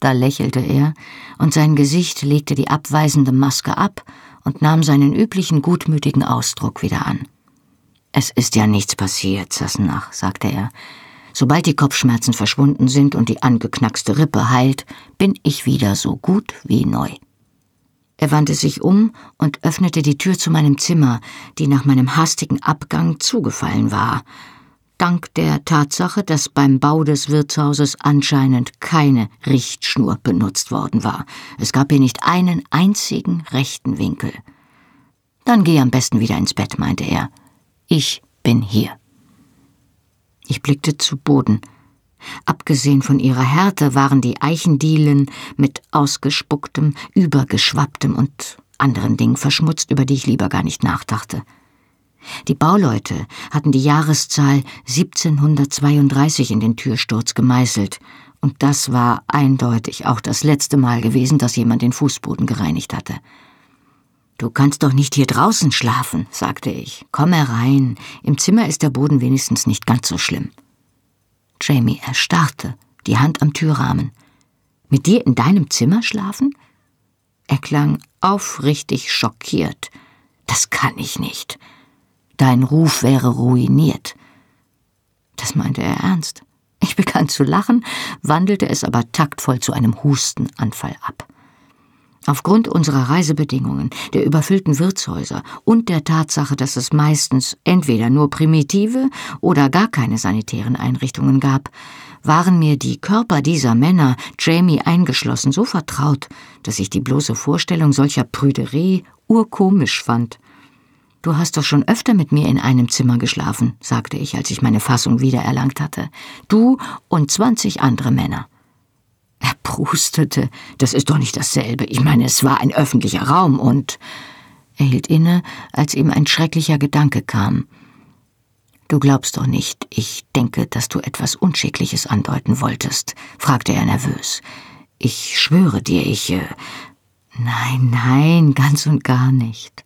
Da lächelte er, und sein Gesicht legte die abweisende Maske ab und nahm seinen üblichen gutmütigen Ausdruck wieder an. Es ist ja nichts passiert, Sassenach, sagte er. Sobald die Kopfschmerzen verschwunden sind und die angeknackste Rippe heilt, bin ich wieder so gut wie neu. Er wandte sich um und öffnete die Tür zu meinem Zimmer, die nach meinem hastigen Abgang zugefallen war, dank der Tatsache, dass beim Bau des Wirtshauses anscheinend keine Richtschnur benutzt worden war. Es gab hier nicht einen einzigen rechten Winkel. Dann geh am besten wieder ins Bett, meinte er. Ich bin hier. Ich blickte zu Boden. Abgesehen von ihrer Härte waren die Eichendielen mit ausgespucktem, übergeschwapptem und anderen Dingen verschmutzt, über die ich lieber gar nicht nachdachte. Die Bauleute hatten die Jahreszahl 1732 in den Türsturz gemeißelt, und das war eindeutig auch das letzte Mal gewesen, dass jemand den Fußboden gereinigt hatte. Du kannst doch nicht hier draußen schlafen, sagte ich. Komm herein, im Zimmer ist der Boden wenigstens nicht ganz so schlimm. Jamie erstarrte, die Hand am Türrahmen. Mit dir in deinem Zimmer schlafen? Er klang aufrichtig schockiert. Das kann ich nicht. Dein Ruf wäre ruiniert. Das meinte er ernst. Ich begann zu lachen, wandelte es aber taktvoll zu einem Hustenanfall ab. Aufgrund unserer Reisebedingungen, der überfüllten Wirtshäuser und der Tatsache, dass es meistens entweder nur primitive oder gar keine sanitären Einrichtungen gab, waren mir die Körper dieser Männer, Jamie eingeschlossen, so vertraut, dass ich die bloße Vorstellung solcher Prüderie urkomisch fand. Du hast doch schon öfter mit mir in einem Zimmer geschlafen, sagte ich, als ich meine Fassung wiedererlangt hatte. Du und zwanzig andere Männer. Er prustete. Das ist doch nicht dasselbe. Ich meine, es war ein öffentlicher Raum und. Er hielt inne, als ihm ein schrecklicher Gedanke kam. Du glaubst doch nicht, ich denke, dass du etwas Unschickliches andeuten wolltest, fragte er nervös. Ich schwöre dir, ich. Äh nein, nein, ganz und gar nicht.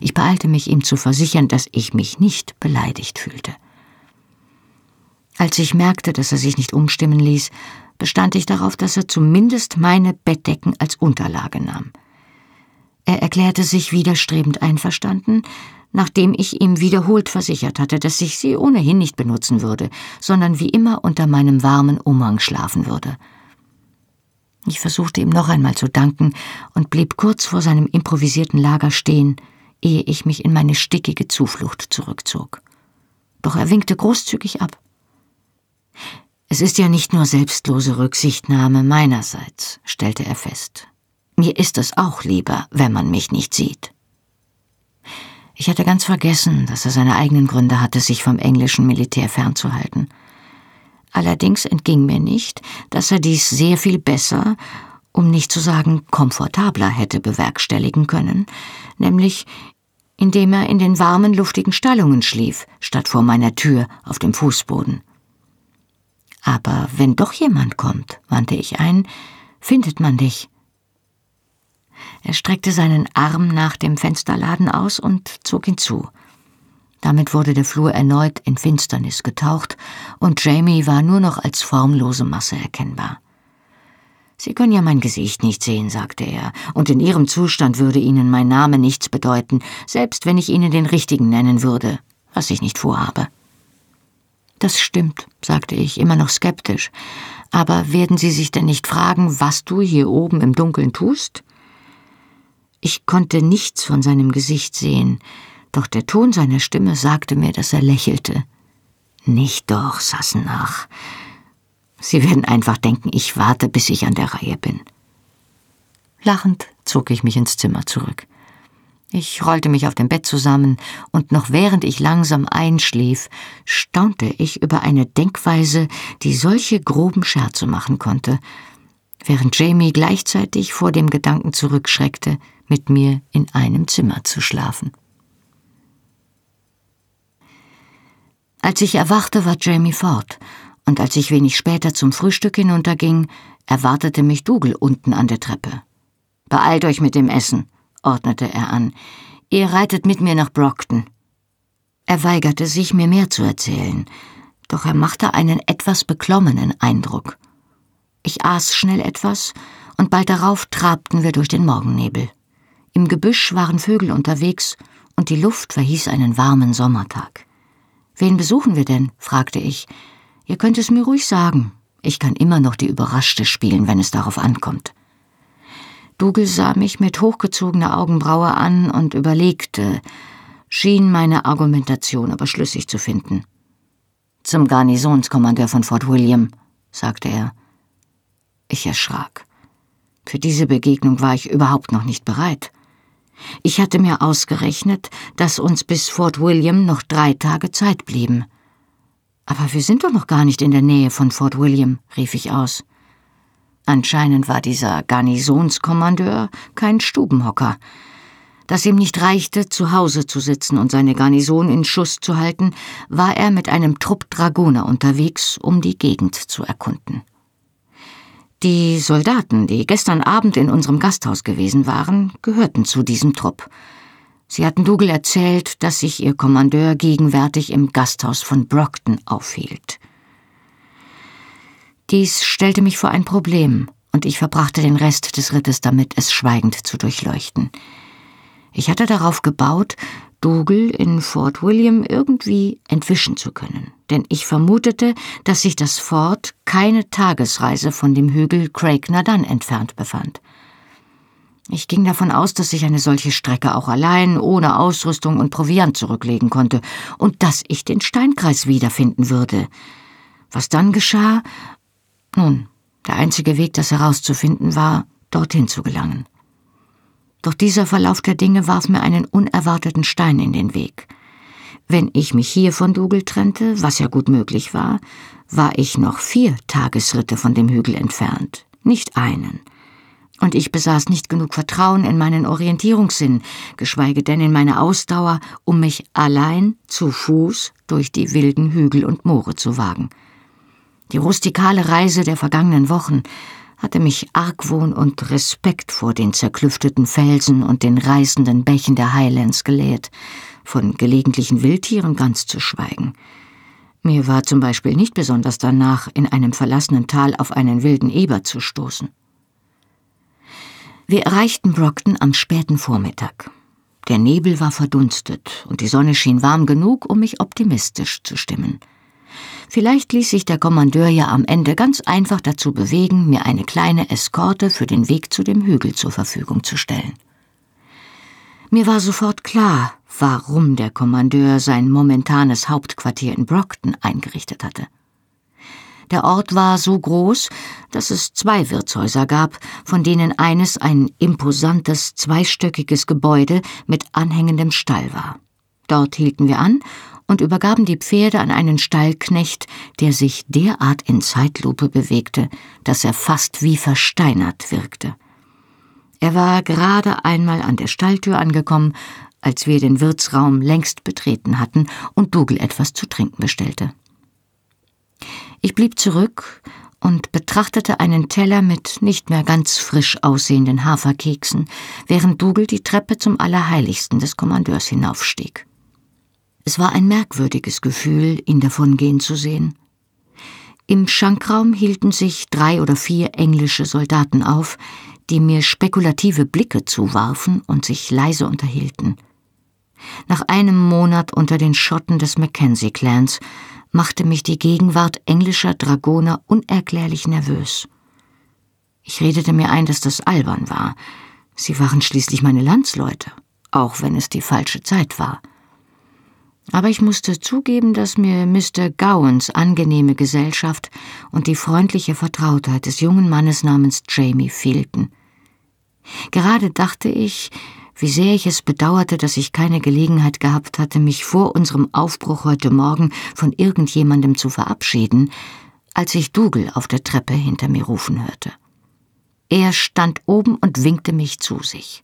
Ich beeilte mich, ihm zu versichern, dass ich mich nicht beleidigt fühlte. Als ich merkte, dass er sich nicht umstimmen ließ, bestand ich darauf, dass er zumindest meine Bettdecken als Unterlage nahm. Er erklärte sich widerstrebend einverstanden, nachdem ich ihm wiederholt versichert hatte, dass ich sie ohnehin nicht benutzen würde, sondern wie immer unter meinem warmen Umhang schlafen würde. Ich versuchte ihm noch einmal zu danken und blieb kurz vor seinem improvisierten Lager stehen, ehe ich mich in meine stickige Zuflucht zurückzog. Doch er winkte großzügig ab. Es ist ja nicht nur selbstlose Rücksichtnahme meinerseits, stellte er fest. Mir ist es auch lieber, wenn man mich nicht sieht. Ich hatte ganz vergessen, dass er seine eigenen Gründe hatte, sich vom englischen Militär fernzuhalten. Allerdings entging mir nicht, dass er dies sehr viel besser, um nicht zu sagen komfortabler hätte bewerkstelligen können, nämlich indem er in den warmen, luftigen Stallungen schlief, statt vor meiner Tür auf dem Fußboden. Aber wenn doch jemand kommt, wandte ich ein, findet man dich. Er streckte seinen Arm nach dem Fensterladen aus und zog hinzu. Damit wurde der Flur erneut in Finsternis getaucht, und Jamie war nur noch als formlose Masse erkennbar. Sie können ja mein Gesicht nicht sehen, sagte er, und in Ihrem Zustand würde Ihnen mein Name nichts bedeuten, selbst wenn ich Ihnen den richtigen nennen würde, was ich nicht vorhabe. Das stimmt, sagte ich, immer noch skeptisch. Aber werden Sie sich denn nicht fragen, was du hier oben im Dunkeln tust? Ich konnte nichts von seinem Gesicht sehen, doch der Ton seiner Stimme sagte mir, dass er lächelte. Nicht doch, Sassenach. Sie werden einfach denken, ich warte, bis ich an der Reihe bin. Lachend zog ich mich ins Zimmer zurück. Ich rollte mich auf dem Bett zusammen, und noch während ich langsam einschlief, staunte ich über eine Denkweise, die solche groben Scherze machen konnte, während Jamie gleichzeitig vor dem Gedanken zurückschreckte, mit mir in einem Zimmer zu schlafen. Als ich erwachte, war Jamie fort, und als ich wenig später zum Frühstück hinunterging, erwartete mich Dougal unten an der Treppe. Beeilt euch mit dem Essen, ordnete er an. Ihr reitet mit mir nach Brockton. Er weigerte sich, mir mehr zu erzählen, doch er machte einen etwas beklommenen Eindruck. Ich aß schnell etwas, und bald darauf trabten wir durch den Morgennebel. Im Gebüsch waren Vögel unterwegs, und die Luft verhieß einen warmen Sommertag. Wen besuchen wir denn? fragte ich. Ihr könnt es mir ruhig sagen. Ich kann immer noch die Überraschte spielen, wenn es darauf ankommt. Dougal sah mich mit hochgezogener Augenbraue an und überlegte, schien meine Argumentation aber schlüssig zu finden. Zum Garnisonskommandeur von Fort William, sagte er. Ich erschrak. Für diese Begegnung war ich überhaupt noch nicht bereit. Ich hatte mir ausgerechnet, dass uns bis Fort William noch drei Tage Zeit blieben. Aber wir sind doch noch gar nicht in der Nähe von Fort William, rief ich aus. Anscheinend war dieser Garnisonskommandeur kein Stubenhocker. Dass ihm nicht reichte, zu Hause zu sitzen und seine Garnison in Schuss zu halten, war er mit einem Trupp Dragoner unterwegs, um die Gegend zu erkunden. Die Soldaten, die gestern Abend in unserem Gasthaus gewesen waren, gehörten zu diesem Trupp. Sie hatten Dougal erzählt, dass sich ihr Kommandeur gegenwärtig im Gasthaus von Brockton aufhielt. Dies stellte mich vor ein Problem, und ich verbrachte den Rest des Rittes damit, es schweigend zu durchleuchten. Ich hatte darauf gebaut, Dougal in Fort William irgendwie entwischen zu können, denn ich vermutete, dass sich das Fort keine Tagesreise von dem Hügel Craig Nadan entfernt befand. Ich ging davon aus, dass ich eine solche Strecke auch allein, ohne Ausrüstung und Proviant zurücklegen konnte und dass ich den Steinkreis wiederfinden würde. Was dann geschah, nun, der einzige Weg, das herauszufinden war, dorthin zu gelangen. Doch dieser Verlauf der Dinge warf mir einen unerwarteten Stein in den Weg. Wenn ich mich hier von Dougal trennte, was ja gut möglich war, war ich noch vier Tagesritte von dem Hügel entfernt, nicht einen. Und ich besaß nicht genug Vertrauen in meinen Orientierungssinn, geschweige denn in meine Ausdauer, um mich allein zu Fuß durch die wilden Hügel und Moore zu wagen. Die rustikale Reise der vergangenen Wochen hatte mich Argwohn und Respekt vor den zerklüfteten Felsen und den reißenden Bächen der Highlands gelehrt, von gelegentlichen Wildtieren ganz zu schweigen. Mir war zum Beispiel nicht besonders danach, in einem verlassenen Tal auf einen wilden Eber zu stoßen. Wir erreichten Brockton am späten Vormittag. Der Nebel war verdunstet und die Sonne schien warm genug, um mich optimistisch zu stimmen. Vielleicht ließ sich der Kommandeur ja am Ende ganz einfach dazu bewegen, mir eine kleine Eskorte für den Weg zu dem Hügel zur Verfügung zu stellen. Mir war sofort klar, warum der Kommandeur sein momentanes Hauptquartier in Brockton eingerichtet hatte. Der Ort war so groß, dass es zwei Wirtshäuser gab, von denen eines ein imposantes zweistöckiges Gebäude mit anhängendem Stall war. Dort hielten wir an und übergaben die Pferde an einen Stallknecht, der sich derart in Zeitlupe bewegte, dass er fast wie versteinert wirkte. Er war gerade einmal an der Stalltür angekommen, als wir den Wirtsraum längst betreten hatten und Dougal etwas zu trinken bestellte. Ich blieb zurück und betrachtete einen Teller mit nicht mehr ganz frisch aussehenden Haferkeksen, während Dougal die Treppe zum Allerheiligsten des Kommandeurs hinaufstieg. Es war ein merkwürdiges Gefühl, ihn davongehen zu sehen. Im Schankraum hielten sich drei oder vier englische Soldaten auf, die mir spekulative Blicke zuwarfen und sich leise unterhielten. Nach einem Monat unter den Schotten des Mackenzie-Clans machte mich die Gegenwart englischer Dragoner unerklärlich nervös. Ich redete mir ein, dass das albern war. Sie waren schließlich meine Landsleute, auch wenn es die falsche Zeit war. Aber ich musste zugeben, dass mir Mr. Gowans angenehme Gesellschaft und die freundliche Vertrautheit des jungen Mannes namens Jamie fehlten. Gerade dachte ich, wie sehr ich es bedauerte, dass ich keine Gelegenheit gehabt hatte, mich vor unserem Aufbruch heute Morgen von irgendjemandem zu verabschieden, als ich Dougal auf der Treppe hinter mir rufen hörte. Er stand oben und winkte mich zu sich.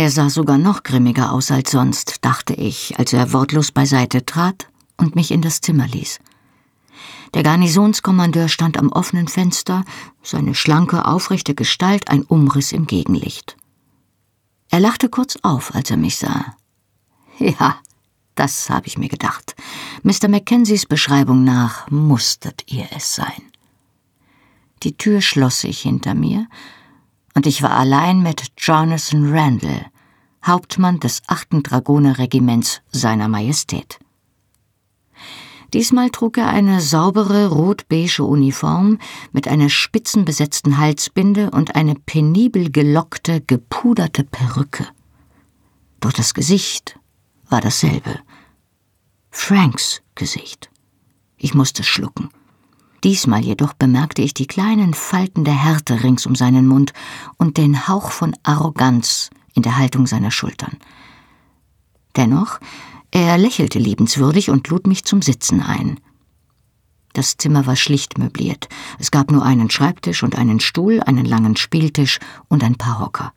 Er sah sogar noch grimmiger aus als sonst, dachte ich, als er wortlos beiseite trat und mich in das Zimmer ließ. Der Garnisonskommandeur stand am offenen Fenster, seine schlanke, aufrechte Gestalt ein Umriss im Gegenlicht. Er lachte kurz auf, als er mich sah. Ja, das habe ich mir gedacht. Mr. Mackenzies Beschreibung nach musstet ihr es sein. Die Tür schloss sich hinter mir, und ich war allein mit Jonathan Randall, Hauptmann des 8. Dragonerregiments seiner Majestät. Diesmal trug er eine saubere rot-beige Uniform mit einer spitzenbesetzten Halsbinde und eine penibel gelockte, gepuderte Perücke. Doch das Gesicht war dasselbe. Franks Gesicht. Ich musste schlucken. Diesmal jedoch bemerkte ich die kleinen Falten der Härte rings um seinen Mund und den Hauch von Arroganz in der Haltung seiner Schultern. Dennoch er lächelte liebenswürdig und lud mich zum Sitzen ein. Das Zimmer war schlicht möbliert. Es gab nur einen Schreibtisch und einen Stuhl, einen langen Spieltisch und ein paar Hocker.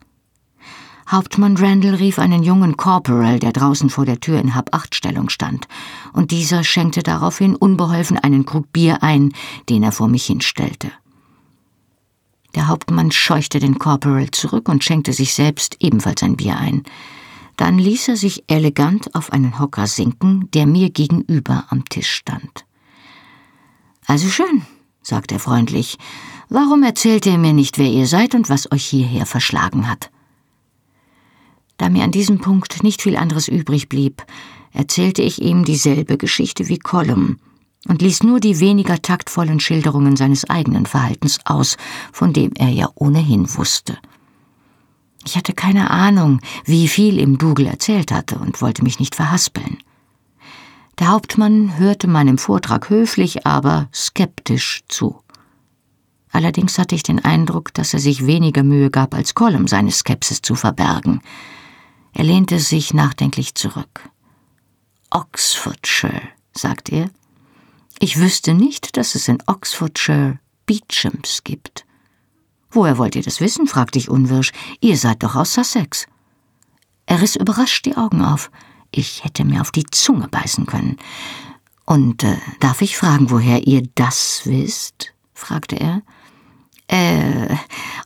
Hauptmann Randall rief einen jungen Corporal, der draußen vor der Tür in Hab-Acht-Stellung stand, und dieser schenkte daraufhin unbeholfen einen Krug Bier ein, den er vor mich hinstellte. Der Hauptmann scheuchte den Corporal zurück und schenkte sich selbst ebenfalls ein Bier ein. Dann ließ er sich elegant auf einen Hocker sinken, der mir gegenüber am Tisch stand. Also schön, sagte er freundlich. Warum erzählt ihr mir nicht, wer ihr seid und was euch hierher verschlagen hat? Da mir an diesem Punkt nicht viel anderes übrig blieb, erzählte ich ihm dieselbe Geschichte wie Colum und ließ nur die weniger taktvollen Schilderungen seines eigenen Verhaltens aus, von dem er ja ohnehin wusste. Ich hatte keine Ahnung, wie viel ihm Dougal erzählt hatte und wollte mich nicht verhaspeln. Der Hauptmann hörte meinem Vortrag höflich, aber skeptisch zu. Allerdings hatte ich den Eindruck, dass er sich weniger Mühe gab, als Colum seine Skepsis zu verbergen. Er lehnte sich nachdenklich zurück. Oxfordshire, sagt er. Ich wüsste nicht, dass es in Oxfordshire Beechams gibt. Woher wollt ihr das wissen? fragte ich unwirsch. Ihr seid doch aus Sussex. Er riss überrascht die Augen auf. Ich hätte mir auf die Zunge beißen können. Und äh, darf ich fragen, woher ihr das wisst? fragte er. Äh,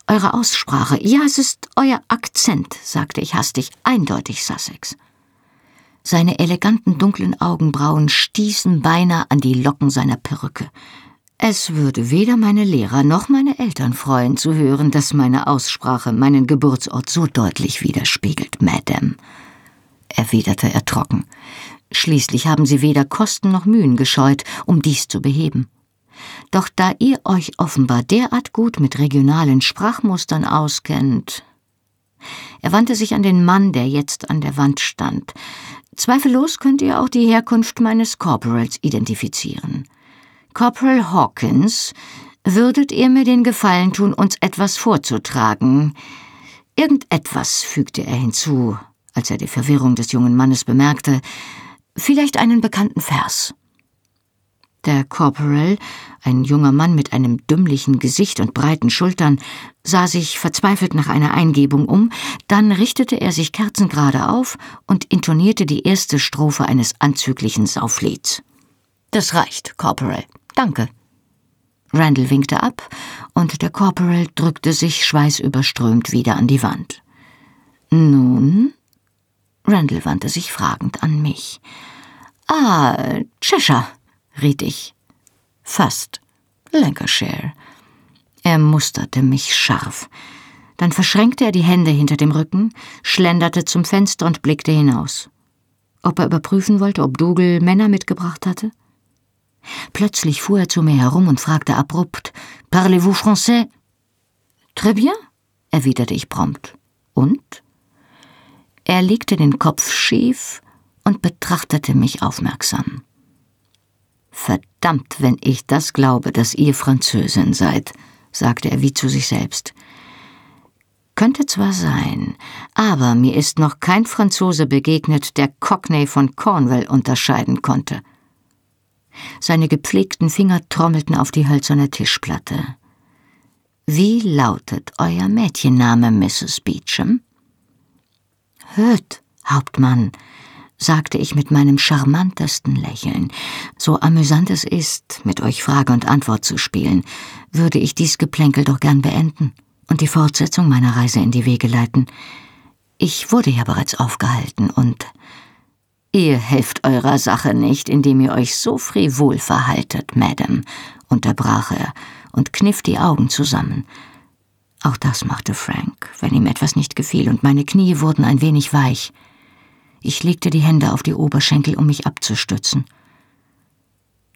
eure Aussprache. Ja, es ist euer Akzent, sagte ich hastig, eindeutig Sussex. Seine eleganten dunklen Augenbrauen stießen beinahe an die Locken seiner Perücke. Es würde weder meine Lehrer noch meine Eltern freuen zu hören, dass meine Aussprache meinen Geburtsort so deutlich widerspiegelt, Madame, erwiderte er trocken. Schließlich haben Sie weder Kosten noch Mühen gescheut, um dies zu beheben. Doch da ihr euch offenbar derart gut mit regionalen Sprachmustern auskennt. Er wandte sich an den Mann, der jetzt an der Wand stand. Zweifellos könnt ihr auch die Herkunft meines Corporals identifizieren. Corporal Hawkins, würdet ihr mir den Gefallen tun, uns etwas vorzutragen? Irgendetwas, fügte er hinzu, als er die Verwirrung des jungen Mannes bemerkte, vielleicht einen bekannten Vers. Der Corporal, ein junger Mann mit einem dümmlichen Gesicht und breiten Schultern, sah sich verzweifelt nach einer Eingebung um, dann richtete er sich kerzengerade auf und intonierte die erste Strophe eines anzüglichen Sauflieds. Das reicht, Corporal. Danke. Randall winkte ab, und der Corporal drückte sich schweißüberströmt wieder an die Wand. Nun? Randall wandte sich fragend an mich. Ah, Cheshire, riet ich. Fast. Lancashire. Er musterte mich scharf. Dann verschränkte er die Hände hinter dem Rücken, schlenderte zum Fenster und blickte hinaus. Ob er überprüfen wollte, ob Dougal Männer mitgebracht hatte? Plötzlich fuhr er zu mir herum und fragte abrupt: Parlez-vous français? Très bien, erwiderte ich prompt. Und? Er legte den Kopf schief und betrachtete mich aufmerksam. Verdammt, wenn ich das glaube, dass ihr Französin seid, sagte er wie zu sich selbst. Könnte zwar sein, aber mir ist noch kein Franzose begegnet, der Cockney von Cornwall unterscheiden konnte. Seine gepflegten Finger trommelten auf die hölzerne Tischplatte. Wie lautet euer Mädchenname, Mrs. Beecham? Hört, Hauptmann, sagte ich mit meinem charmantesten Lächeln. So amüsant es ist, mit euch Frage und Antwort zu spielen, würde ich dies Geplänkel doch gern beenden und die Fortsetzung meiner Reise in die Wege leiten. Ich wurde ja bereits aufgehalten und Ihr helft eurer Sache nicht, indem ihr euch so frivol verhaltet, Madame, unterbrach er und kniff die Augen zusammen. Auch das machte Frank, wenn ihm etwas nicht gefiel, und meine Knie wurden ein wenig weich. Ich legte die Hände auf die Oberschenkel, um mich abzustützen.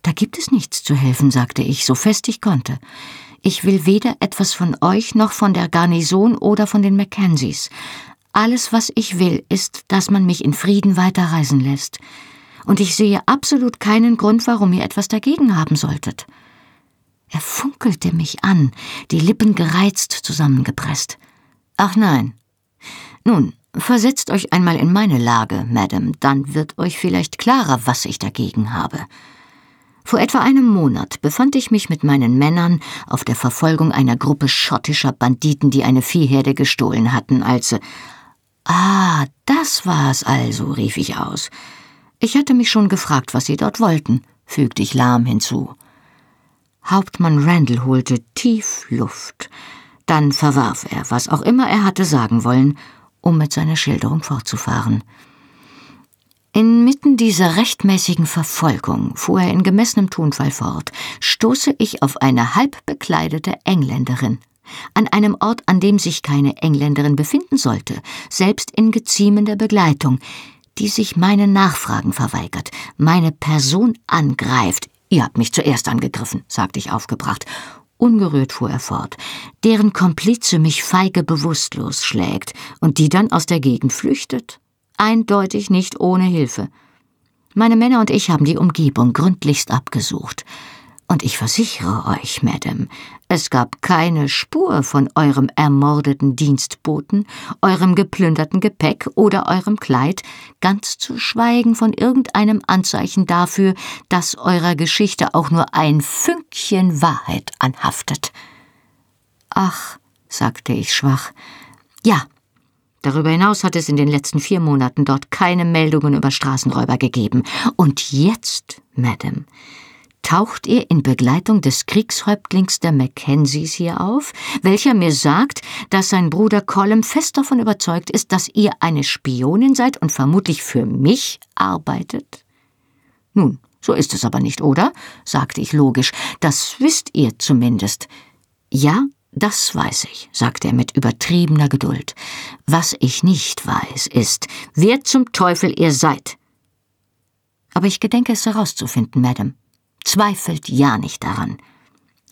Da gibt es nichts zu helfen, sagte ich, so fest ich konnte. Ich will weder etwas von euch noch von der Garnison oder von den Mackenzies. Alles, was ich will, ist, dass man mich in Frieden weiterreisen lässt. Und ich sehe absolut keinen Grund, warum ihr etwas dagegen haben solltet. Er funkelte mich an, die Lippen gereizt zusammengepresst. Ach nein. Nun, versetzt euch einmal in meine Lage, Madame, dann wird euch vielleicht klarer, was ich dagegen habe. Vor etwa einem Monat befand ich mich mit meinen Männern auf der Verfolgung einer Gruppe schottischer Banditen, die eine Viehherde gestohlen hatten, als Ah, das war's also, rief ich aus. Ich hatte mich schon gefragt, was Sie dort wollten, fügte ich lahm hinzu. Hauptmann Randall holte tief Luft. Dann verwarf er, was auch immer er hatte sagen wollen, um mit seiner Schilderung fortzufahren. Inmitten dieser rechtmäßigen Verfolgung, fuhr er in gemessenem Tonfall fort, stoße ich auf eine halbbekleidete Engländerin an einem Ort, an dem sich keine Engländerin befinden sollte, selbst in geziemender Begleitung, die sich meinen Nachfragen verweigert, meine Person angreift. Ihr habt mich zuerst angegriffen, sagte ich aufgebracht. Ungerührt fuhr er fort, deren Komplize mich feige bewusstlos schlägt und die dann aus der Gegend flüchtet. Eindeutig nicht ohne Hilfe. Meine Männer und ich haben die Umgebung gründlichst abgesucht. Und ich versichere euch, Madame, es gab keine Spur von eurem ermordeten Dienstboten, eurem geplünderten Gepäck oder eurem Kleid, ganz zu schweigen von irgendeinem Anzeichen dafür, dass eurer Geschichte auch nur ein Fünkchen Wahrheit anhaftet. Ach, sagte ich schwach, ja, Darüber hinaus hat es in den letzten vier Monaten dort keine Meldungen über Straßenräuber gegeben. Und jetzt, Madame, taucht ihr in Begleitung des Kriegshäuptlings der Mackenzies hier auf, welcher mir sagt, dass sein Bruder Colum fest davon überzeugt ist, dass ihr eine Spionin seid und vermutlich für mich arbeitet? Nun, so ist es aber nicht, oder? sagte ich logisch. Das wisst ihr zumindest. Ja, das weiß ich, sagte er mit übertriebener Geduld. Was ich nicht weiß, ist, wer zum Teufel ihr seid. Aber ich gedenke es herauszufinden, Madame. Zweifelt ja nicht daran.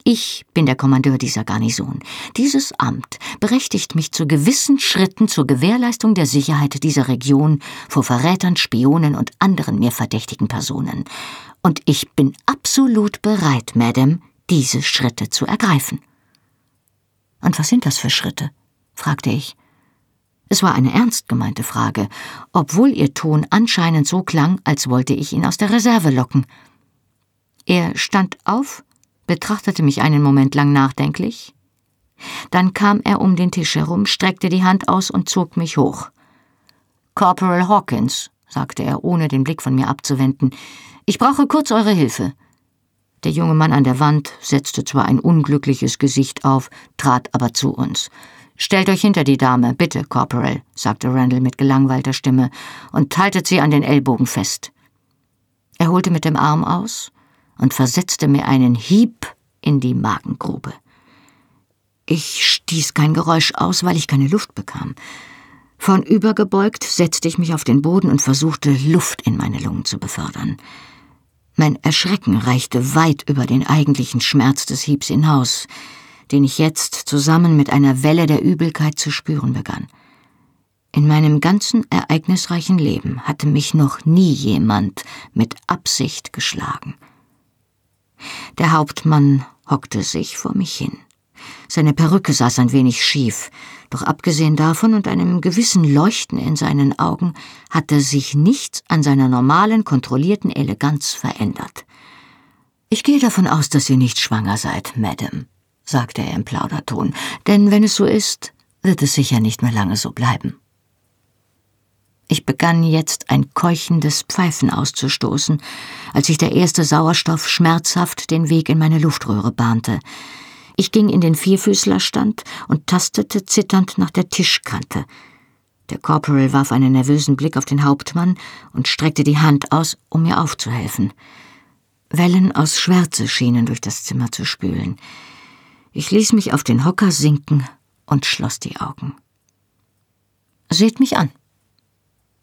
Ich bin der Kommandeur dieser Garnison. Dieses Amt berechtigt mich zu gewissen Schritten zur Gewährleistung der Sicherheit dieser Region vor Verrätern, Spionen und anderen mir verdächtigen Personen. Und ich bin absolut bereit, Madame, diese Schritte zu ergreifen. Und was sind das für Schritte? fragte ich. Es war eine ernst gemeinte Frage, obwohl ihr Ton anscheinend so klang, als wollte ich ihn aus der Reserve locken. Er stand auf, betrachtete mich einen Moment lang nachdenklich. Dann kam er um den Tisch herum, streckte die Hand aus und zog mich hoch. Corporal Hawkins, sagte er, ohne den Blick von mir abzuwenden, ich brauche kurz eure Hilfe. Der junge Mann an der Wand setzte zwar ein unglückliches Gesicht auf, trat aber zu uns. Stellt euch hinter die Dame, bitte, Corporal, sagte Randall mit gelangweilter Stimme, und haltet sie an den Ellbogen fest. Er holte mit dem Arm aus, und versetzte mir einen Hieb in die Magengrube. Ich stieß kein Geräusch aus, weil ich keine Luft bekam. Vornübergebeugt setzte ich mich auf den Boden und versuchte, Luft in meine Lungen zu befördern. Mein Erschrecken reichte weit über den eigentlichen Schmerz des Hiebs hinaus, den ich jetzt zusammen mit einer Welle der Übelkeit zu spüren begann. In meinem ganzen ereignisreichen Leben hatte mich noch nie jemand mit Absicht geschlagen. Der Hauptmann hockte sich vor mich hin. Seine Perücke saß ein wenig schief, doch abgesehen davon und einem gewissen Leuchten in seinen Augen hatte sich nichts an seiner normalen, kontrollierten Eleganz verändert. Ich gehe davon aus, dass Sie nicht schwanger seid, Madame, sagte er im Plauderton, denn wenn es so ist, wird es sicher nicht mehr lange so bleiben. Ich begann jetzt ein keuchendes Pfeifen auszustoßen, als sich der erste Sauerstoff schmerzhaft den Weg in meine Luftröhre bahnte. Ich ging in den Vierfüßlerstand und tastete zitternd nach der Tischkante. Der Corporal warf einen nervösen Blick auf den Hauptmann und streckte die Hand aus, um mir aufzuhelfen. Wellen aus Schwärze schienen durch das Zimmer zu spülen. Ich ließ mich auf den Hocker sinken und schloss die Augen. Seht mich an,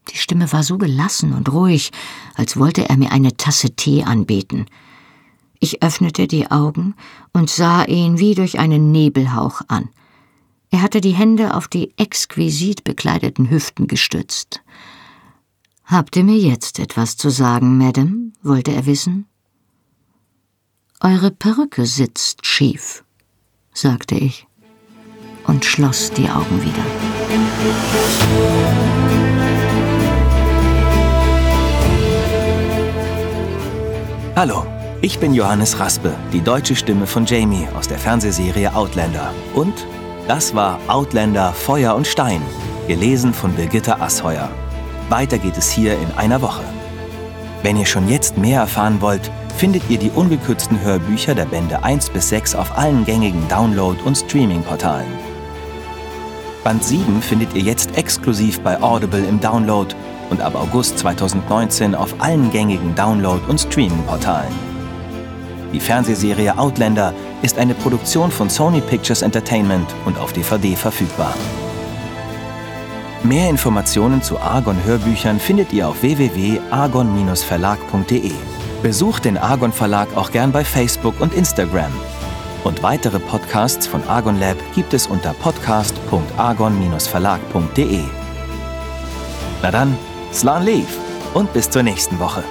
die Stimme war so gelassen und ruhig, als wollte er mir eine Tasse Tee anbieten. Ich öffnete die Augen und sah ihn wie durch einen Nebelhauch an. Er hatte die Hände auf die exquisit bekleideten Hüften gestützt. Habt ihr mir jetzt etwas zu sagen, Madame? wollte er wissen. Eure Perücke sitzt schief, sagte ich und schloss die Augen wieder. Hallo, ich bin Johannes Raspe, die deutsche Stimme von Jamie aus der Fernsehserie Outlander. Und das war Outlander Feuer und Stein, gelesen von Birgitta Asheuer. Weiter geht es hier in einer Woche. Wenn ihr schon jetzt mehr erfahren wollt, findet ihr die ungekürzten Hörbücher der Bände 1 bis 6 auf allen gängigen Download- und Streaming-Portalen. Band 7 findet ihr jetzt exklusiv bei Audible im Download und ab August 2019 auf allen gängigen Download- und Streaming-Portalen. Die Fernsehserie Outlander ist eine Produktion von Sony Pictures Entertainment und auf DVD verfügbar. Mehr Informationen zu Argon Hörbüchern findet ihr auf www.argon-verlag.de. Besucht den Argon Verlag auch gern bei Facebook und Instagram. Und weitere Podcasts von Argon Lab gibt es unter podcast.argon-verlag.de. Na dann, Slan Leaf und bis zur nächsten Woche.